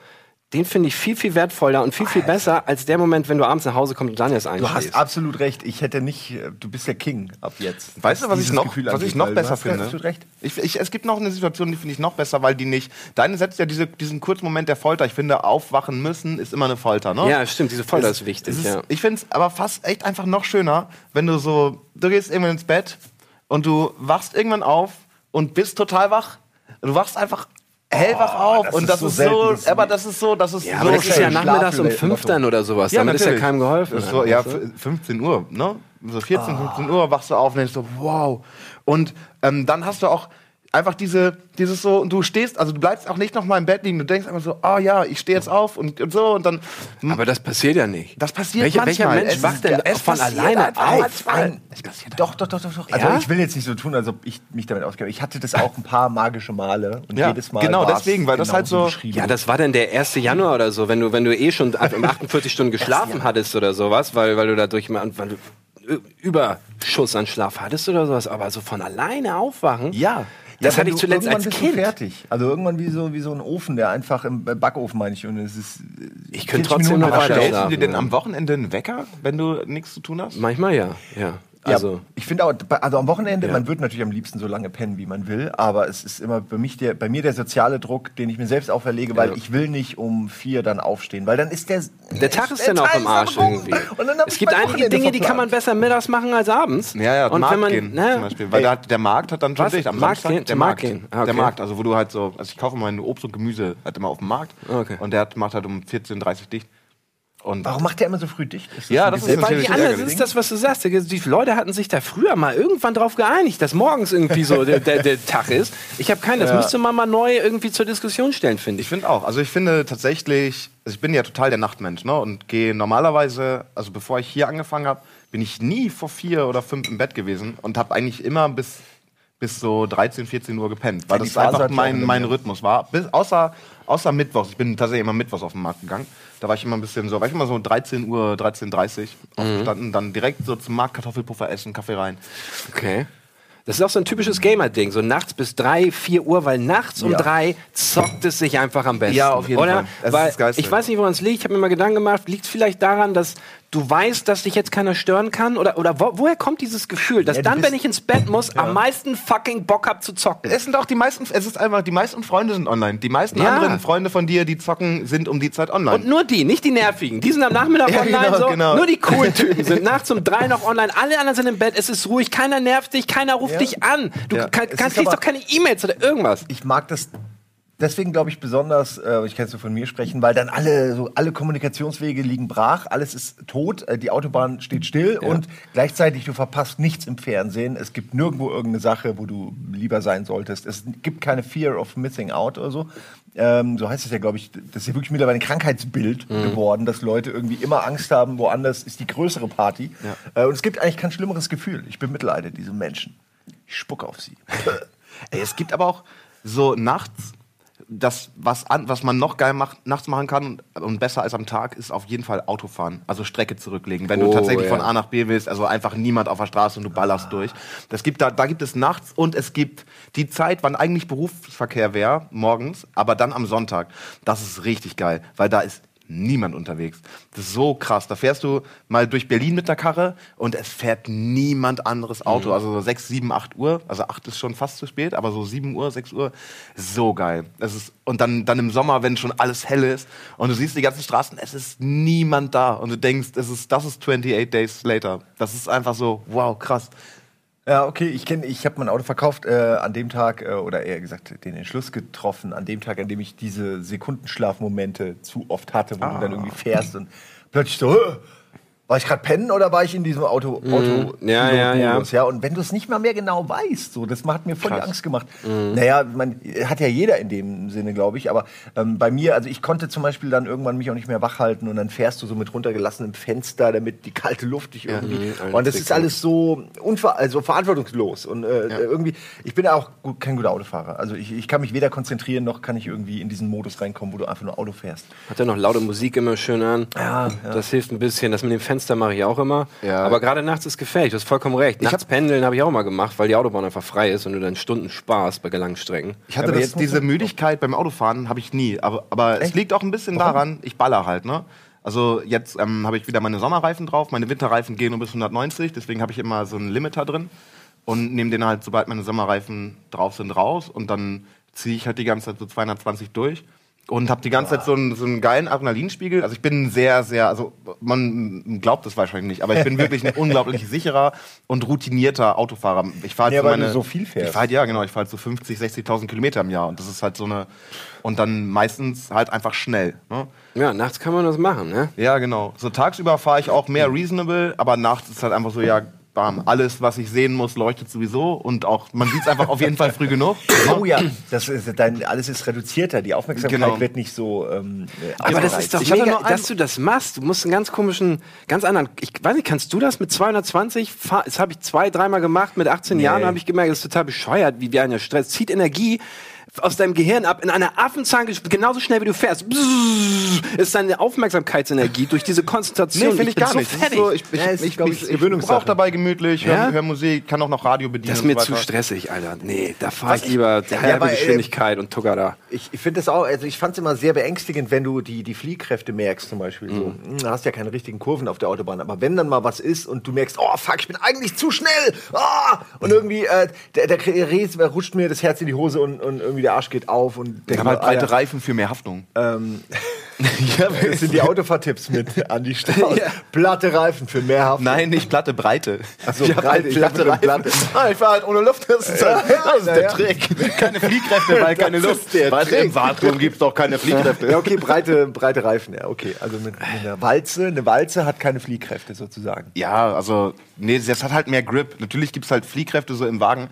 den finde ich viel, viel wertvoller und viel, viel besser als der Moment, wenn du abends nach Hause kommst und dann erst
Du
einschläfst.
hast absolut recht. Ich hätte nicht. äh, Du bist der King ab jetzt.
Weißt du, was ich noch,
Gefühl
was
angeht,
ich noch besser finde?
absolut recht.
Ich, ich, es gibt noch eine Situation, die finde ich noch besser, weil die nicht. Deine setzt ja diese, diesen kurzen Moment der Folter. Ich finde, aufwachen müssen ist immer eine Folter, ne?
ja, stimmt, diese Folter
Es-
ist wichtig.
ist,
ja.
Ich finde es aber fast echt einfach noch schöner, wenn du so, du gehst irgendwann ins Bett und du wachst irgendwann auf und bist total wach. Du wachst einfach hellwach auf
das
und
ist
das
so
ist so, aber das ist so, das ist
Ja,
so
aber das ist ja nachmittags um fünf dann oder sowas. Damit ist ja
natürlich.
keinem geholfen.
Das ist so, ja,
weißt du?
f- 15 Uhr, ne? So 14, 15 Uhr wachst du auf und denkst so, wow. Und ähm, dann hast du auch einfach diese, dieses so, und du stehst, also du bleibst auch nicht noch mal im Bett liegen, du denkst einfach so, ah ja, ich stehe jetzt auf und, und so und dann, hm,
Aber das passiert ja nicht.
das passiert
Welcher, welcher
manchmal.
Mensch
Es
wacht denn
es
von
passiert
alleine auf?
manchmal.
Ein, doch, doch, doch, doch, doch. Also
Ja?
ich will jetzt nicht so tun, als ob ich mich damit auskenne. Ich hatte das auch ein paar magische Male und
Ja,
jedes Mal.
genau, deswegen, weil das halt
genauso
so-.
Ja, das war dann der 1. Januar oder so, wenn du, wenn du eh schon ab- um [laughs] 48 Stunden geschlafen hattest oder sowas, weil, weil du dadurch mal, weil du Überschuss an Schlaf hattest oder sowas, aber so von alleine aufwachen.
Ja.
Das hatte ich zuletzt
irgendwann
als
bist
Kind.
Du fertig. Also irgendwann wie so, wie so ein Ofen, der einfach im äh, Backofen, meine ich. Und es ist,
Ich könnte
40
trotzdem
Minuten
noch
er
weiter.
Stellst du dir denn am Wochenende einen Wecker, wenn du nichts zu tun hast?
Manchmal ja, ja.
Ja,
Also,
ich finde auch, also am Wochenende,
Ja.
man wird natürlich am liebsten so lange pennen, wie man will, aber es ist immer bei, mich der, bei mir der soziale Druck, den ich mir selbst auferlege, weil
Ja.
ich will nicht um vier dann aufstehen, weil dann ist der...
der Tag ist dann auch im Arsch irgendwie.
Und dann hab
Es gibt einige
Wochenende
Dinge, die kann man besser mittags machen als abends.
Ja, ja,
und
Markt
wenn man,
gehen
ne,
zum Beispiel. Weil hat, der Markt hat dann schon dicht. Am
Markt
Samstag,
gehen?
der Markt.
Markt gehen? Ah, okay.
Der Markt, also wo du halt so, also ich kaufe mein Obst und Gemüse halt immer auf dem Markt.
Okay.
Und der hat, macht halt um 14.30 Uhr dicht. Und
Warum macht der immer so früh dicht? Ist
Ja,
ein
das ist natürlich
die anderen, das ist das, was du sagst. Die Leute hatten sich da früher mal irgendwann drauf geeinigt, dass morgens irgendwie so der, der, der Tag ist. Ich habe keinen. Das
Ja.
müsste man mal neu irgendwie zur Diskussion stellen, finde
Ich
ich.
finde auch. Also ich finde tatsächlich, also ich bin ja total der Nachtmensch, ne? Und gehe normalerweise, also bevor ich hier angefangen habe, bin ich nie vor vier oder fünf im Bett gewesen und habe eigentlich immer bis bis so 13, 14 Uhr gepennt, weil
Ja,
das einfach mein, mein. Rhythmus war. Bis, außer, außer Mittwochs. Ich bin tatsächlich immer Mittwochs auf den Markt gegangen. Da war ich immer ein bisschen so, war ich immer so 13 Uhr, 13.30 Uhr aufgestanden, dann direkt so zum Markt Kartoffelpuffer essen, Kaffee rein.
Okay. Das ist auch so ein typisches Gamer-Ding. So nachts bis drei, vier Uhr, weil nachts um
Ja.
drei zockt es sich einfach am besten.
Ja, auf jeden
oder?
Fall. Das
weil ich weiß nicht, woran es liegt. Ich habe mir mal Gedanken gemacht. Liegt es vielleicht daran, dass du weißt, dass dich jetzt keiner stören kann? Oder, oder wo, woher kommt dieses Gefühl, dass
Ja,
dann, wenn ich ins Bett muss, am meisten fucking Bock hab zu zocken?
Es sind auch die meisten, es ist einfach, die meisten Freunde sind online. Die meisten
Ja.
anderen Freunde von dir, die zocken, sind um die Zeit online.
Und nur die, nicht die nervigen. Die sind am Nachmittag [laughs]
Ja,
online
genau,
so.
genau.
Nur die coolen [laughs] Typen sind nachts um drei noch online. Alle anderen sind im Bett. Es ist ruhig. Keiner nervt dich. Keiner ruft
Ja.
dich an. Du
Ja.
kann, kannst, kriegst doch keine E-Mails oder irgendwas.
ich mag das deswegen glaube ich besonders, äh, ich kann jetzt nur von mir sprechen, weil dann alle so alle Kommunikationswege liegen brach, alles ist tot, äh, die Autobahn steht still und gleichzeitig du verpasst nichts im Fernsehen. Es gibt nirgendwo irgendeine Sache, wo du lieber sein solltest. Es gibt keine Fear of missing out oder so. Ähm, so heißt es ja, glaube ich, das ist ja wirklich mittlerweile ein Krankheitsbild geworden, dass Leute irgendwie immer Angst haben, woanders ist die größere Party. Äh, und es gibt eigentlich kein schlimmeres Gefühl. Ich bemitleide diese Menschen. Ich spucke auf sie. [laughs]
Ey, es gibt aber auch so nachts, das, was, an, was man noch geil macht, nachts machen kann und, und besser als am Tag, ist auf jeden Fall Autofahren. Also Strecke zurücklegen. Wenn
Oh,
du tatsächlich
ja.
von A nach B willst, also einfach niemand auf der Straße und du ballerst durch. Das gibt da, da gibt es nachts und es gibt die Zeit, wann eigentlich Berufsverkehr wäre, morgens, aber dann am Sonntag. Das ist richtig geil, weil da ist niemand unterwegs. Das ist so krass. Da fährst du mal durch Berlin mit der Karre und es fährt niemand anderes Auto. Also so 6, 7, 8 Uhr. Also 8 ist schon fast zu spät, aber so 7 Uhr, 6 Uhr, so geil. Es ist, und dann, dann im Sommer, wenn schon alles hell ist und du siehst die ganzen Straßen, es ist niemand da. Und du denkst, es ist, das ist 28 Days later. Das ist einfach so, wow, krass.
Ja, okay, ich kenne, ich habe mein Auto verkauft äh, an dem Tag äh, oder eher gesagt den Entschluss getroffen an dem Tag, an dem ich diese Sekundenschlafmomente zu oft hatte, wo du dann irgendwie fährst und plötzlich so, "Hä? War ich gerade pennen oder war ich in diesem Auto Auto
Mhm. Ja, ja, ja.
Modus, ja und wenn du es nicht mal mehr genau weißt, so das hat mir voll die
Krass.
Angst gemacht.
Mhm.
Naja, man hat ja jeder in dem Sinne, glaube ich, aber ähm, bei mir, also ich konnte zum Beispiel dann irgendwann mich auch nicht mehr wach halten und dann fährst du so mit runtergelassenem Fenster, damit die kalte Luft dich irgendwie
Mhm,
und das ist alles so unver also verantwortungslos und äh, irgendwie ich bin auch gut, kein guter Autofahrer also ich, ich kann mich weder konzentrieren noch kann ich irgendwie in diesen Modus reinkommen wo du einfach nur Auto fährst
Hat ja noch laute Musik immer schön an.
Ja, ja.
Das hilft ein bisschen. Das mit dem Fenster mache ich auch immer.
Ja.
Aber gerade nachts ist gefährlich. Du hast vollkommen recht. Nachts pendeln habe ich auch mal gemacht, weil die Autobahn einfach frei ist und du dann Stunden sparst bei langen Strecken.
Ich hatte das, diese Müdigkeit beim Autofahren habe ich nie. Aber, aber es liegt auch ein bisschen daran, ich baller halt, ne? Also jetzt ähm, habe ich wieder meine Sommerreifen drauf, meine Winterreifen gehen nur bis 190, deswegen habe ich immer so einen Limiter drin und nehme den halt, sobald meine Sommerreifen drauf sind, raus und dann ziehe ich halt die ganze Zeit so 220 durch und habe die ganze Zeit so einen, so einen geilen Adrenalinspiegel. Also ich bin sehr, sehr, also man glaubt es wahrscheinlich nicht, aber ich bin wirklich ein [laughs] unglaublich sicherer und routinierter Autofahrer. Ich fahre
Ja,
halt so
du so viel fährst.
Ich fahr halt, ja, genau, ich fahre halt so 50, 60.000 Kilometer im Jahr und das ist halt so eine und dann meistens halt einfach schnell. Ne?
Ja, nachts kann man das machen, ne?
Ja, genau. So tagsüber fahre ich auch mehr reasonable, aber nachts ist halt einfach so, ja, bam, alles, was ich sehen muss, leuchtet sowieso und auch, man sieht es einfach auf jeden Fall früh genug. [laughs]
oh ja das ist dein alles ist reduzierter die Aufmerksamkeit
Genau.
wird nicht so ähm, äh,
Aber das ist doch
Ich
mega, dass du das machst. Du musst einen ganz komischen, ganz anderen. Ich weiß nicht, kannst du das mit 220? fahr- Das habe ich zwei, dreimal gemacht. Mit 18 Jahren habe ich gemerkt, das ist total bescheuert, wie wie einer Stress. Zieht Energie aus deinem Gehirn ab in einer Affenzahn, genauso schnell wie du fährst. Bzzz, ist deine Aufmerksamkeitsenergie durch diese Konzentration.
Nee, finde ich,
bin
gar
so
nicht. Das ist so, ich ich,
Ja, ist,
ich, ich,
ich,
ich, ich brauche dabei gemütlich,
Ja?
hör Musik, kann auch noch Radio bedienen.
das ist
und
mir
so
zu stressig, Alter. Nee, da fahre ich
ich-
lieber
Ja,
halbe
äh,
Geschwindigkeit und Tucker da.
Ich, ich finde das auch, also ich fand es immer sehr beängstigend, wenn du die, die Fliehkräfte merkst, zum Beispiel. So.
Mhm.
Hm, Da hast ja keine richtigen Kurven auf der Autobahn. Aber wenn dann mal was ist und du merkst, oh fuck, ich bin eigentlich zu schnell. Ah! Und irgendwie, äh, der, der, der rutscht mir das Herz in die Hose und, und irgendwie der Arsch geht auf. Und
Ich
denk
habe halt
mir,
breite Reifen für mehr Haftung.
ähm, [laughs] [laughs] Das sind die Autofahrtipps mit Andi Strauß.
Ja.
Platte Reifen für mehr Haft.
Nein, nicht Platte, Breite.
Achso,
Ich
Breite,
halt platte Reifen.
Platte.
Ah, ich fahr halt ohne Luft. Das ist, halt,
Ja,
das ist der
ja.
Trick. Keine Fliehkräfte, weil keine
Das
Luft.
der
Weil
Trick.
im Wartung gibt's doch keine Fliehkräfte.
Ja, okay, breite, breite Reifen, ja, okay. Also mit, mit einer Walze, eine Walze hat keine Fliehkräfte sozusagen.
Ja, also, nee, das hat halt mehr Grip. Natürlich gibt's halt Fliehkräfte so im Wagen.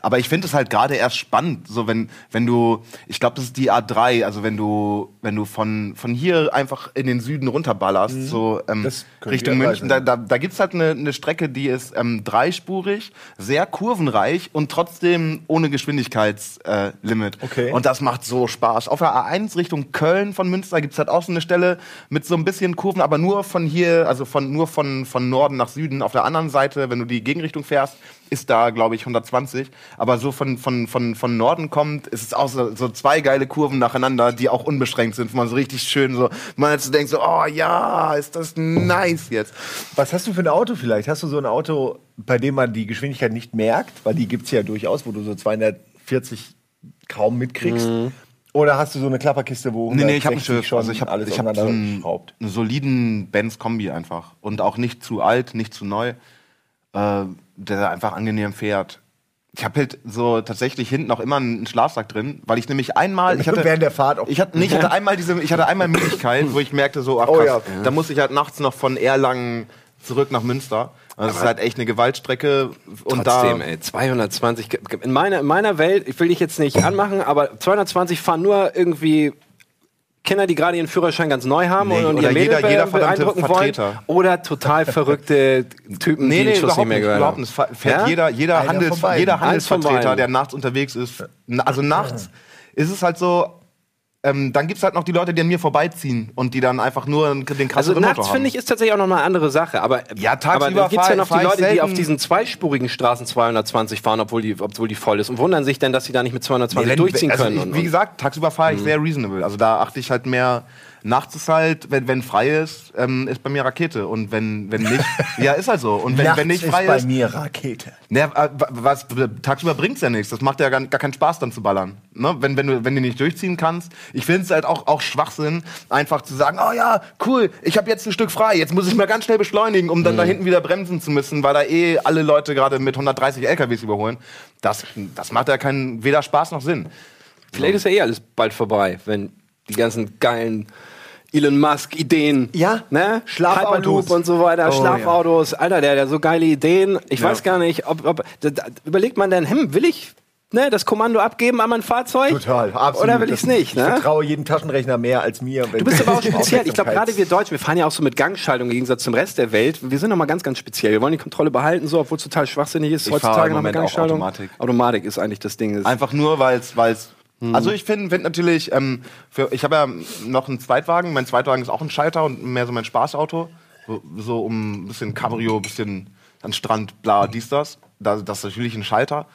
Aber ich finde es halt gerade erst spannend, so wenn, wenn du, ich glaube, das ist die A3, also wenn du, wenn du von, von hier einfach in den Süden runterballerst, so ähm,
Mhm. Das können
Richtung München, da, da, da gibt's halt eine, eine Strecke, die ist ähm, dreispurig, sehr kurvenreich und trotzdem ohne Geschwindigkeitslimit. Äh.
Okay.
Und das macht so Spaß. Auf der A1 Richtung Köln von Münster gibt's halt auch so eine Stelle mit so ein bisschen Kurven, aber nur von hier, also von, nur von, von Norden nach Süden. Auf der anderen Seite, wenn du die Gegenrichtung fährst, ist da, glaube ich, 120. Aber so von, von, von, von Norden kommt, ist es auch so, so zwei geile Kurven nacheinander, die auch unbeschränkt sind, wo man so richtig schön so, man jetzt denkt so, oh ja, ist das nice jetzt.
Was hast du für ein Auto vielleicht? Hast du so ein Auto, bei dem man die Geschwindigkeit nicht merkt? Weil die gibt es ja durchaus, wo du so 240 kaum mitkriegst. Oder hast du so eine Klapperkiste, wo
Nee, nee, ich habe ein
160
Schiff.
schon
Also ich habe
alles
ich hab so einen,
schraubt?
einen soliden Benz-Kombi einfach. Und auch nicht zu alt, nicht zu neu. Äh, der einfach angenehm fährt. Ich habe halt so tatsächlich hinten auch immer einen Schlafsack drin, weil ich nämlich einmal, ich [laughs] hatte
Während der Fahrt auch.
ich hatte, nee, ich hatte einmal diese, ich hatte einmal Möglichkeit, wo ich merkte so, ach
Oh
krass,
ja.
da muss ich halt nachts noch von Erlangen zurück nach Münster. Also das ist halt echt eine Gewaltstrecke und
Trotzdem,
da
ey, 220. In meiner, in meiner Welt, ich will dich jetzt nicht anmachen, aber 220 fahren nur irgendwie Kinder, die gerade ihren Führerschein ganz neu haben
Nee,
und, und
oder
ihr Mädel jeder- jeder be-
verdammte
beeindrucken
Vertreter.
wollen. Oder total verrückte Typen,
Nee,
die
nee,
den Schuss nicht mehr gehört haben.
nicht. Fährt
Ja?
jeder, jeder, Handels, jeder Handelsvertreter, der nachts unterwegs ist. Also nachts ist es halt so, ähm, dann gibt's halt noch die Leute, die an mir vorbeiziehen und die dann einfach nur den
Also
krasseren
nachts
Motor haben.
finde ich ist tatsächlich auch noch eine andere Sache. Aber
Ja,
aber
tagsüber
dann gibt's ja noch die
fahr ich
Leute, die
selten-
auf diesen zweispurigen Straßen 220 fahren, obwohl die, obwohl die voll ist und wundern sich dann, dass sie da nicht mit 220
wenn-
durchziehen
also
können.
Ich,
und,
wie
und,
gesagt, tagsüber fahre ich sehr reasonable. Also da achte ich halt mehr. Nachts ist halt, wenn, wenn frei ist, ähm, ist bei mir Rakete. Und wenn, wenn nicht, [laughs] ja, ist halt so. Und wenn,
Nachts
wenn nicht
ist
frei
bei
ist,
mir Rakete.
Ne, äh, was, tagsüber bringt's ja nichts. Das macht ja gar, gar keinen Spaß, dann zu ballern. Ne? Wenn, wenn, du, wenn du nicht durchziehen kannst. Ich finde es halt auch, auch Schwachsinn, einfach zu sagen, oh ja, cool, ich habe jetzt ein Stück frei, jetzt muss ich mal ganz schnell beschleunigen, um dann da hinten wieder bremsen zu müssen, weil da eh alle Leute gerade mit 130 LKWs überholen. Das, das macht ja keinen, weder Spaß noch Sinn.
Vielleicht ist ja eh alles bald vorbei, wenn die ganzen geilen Elon Musk Ideen,
Ja,
ne?
Schlafautos.
Hyperloop und so weiter,
Oh,
Schlafautos, Alter, der hat ja so geile Ideen. Ich
Ja.
weiß gar nicht, ob, ob da, da, überlegt man denn, hm, will ich ne, das Kommando abgeben an mein Fahrzeug?
Total, absolut.
Oder will ich es nicht?
Ich
Ne?
vertraue jedem Taschenrechner mehr als mir.
Du bist aber auch [laughs] speziell. Ich glaube, gerade wir Deutschen, wir fahren ja auch so mit Gangschaltung im Gegensatz zum Rest der Welt. Wir sind noch mal ganz, ganz speziell. Wir wollen die Kontrolle behalten, so, obwohl es total schwachsinnig ist.
Ich
Heutzutage mit
Moment auch
Gangschaltung.
Automatik.
Automatik ist eigentlich das Ding.
Einfach nur, weil es. Also ich finde find natürlich, ähm, für, ich habe ja noch einen Zweitwagen. Mein Zweitwagen ist auch ein Schalter und mehr so mein Spaßauto. So, so um ein bisschen Cabrio, ein bisschen an Strand, bla, dies, das. Da, das ist natürlich ein Schalter.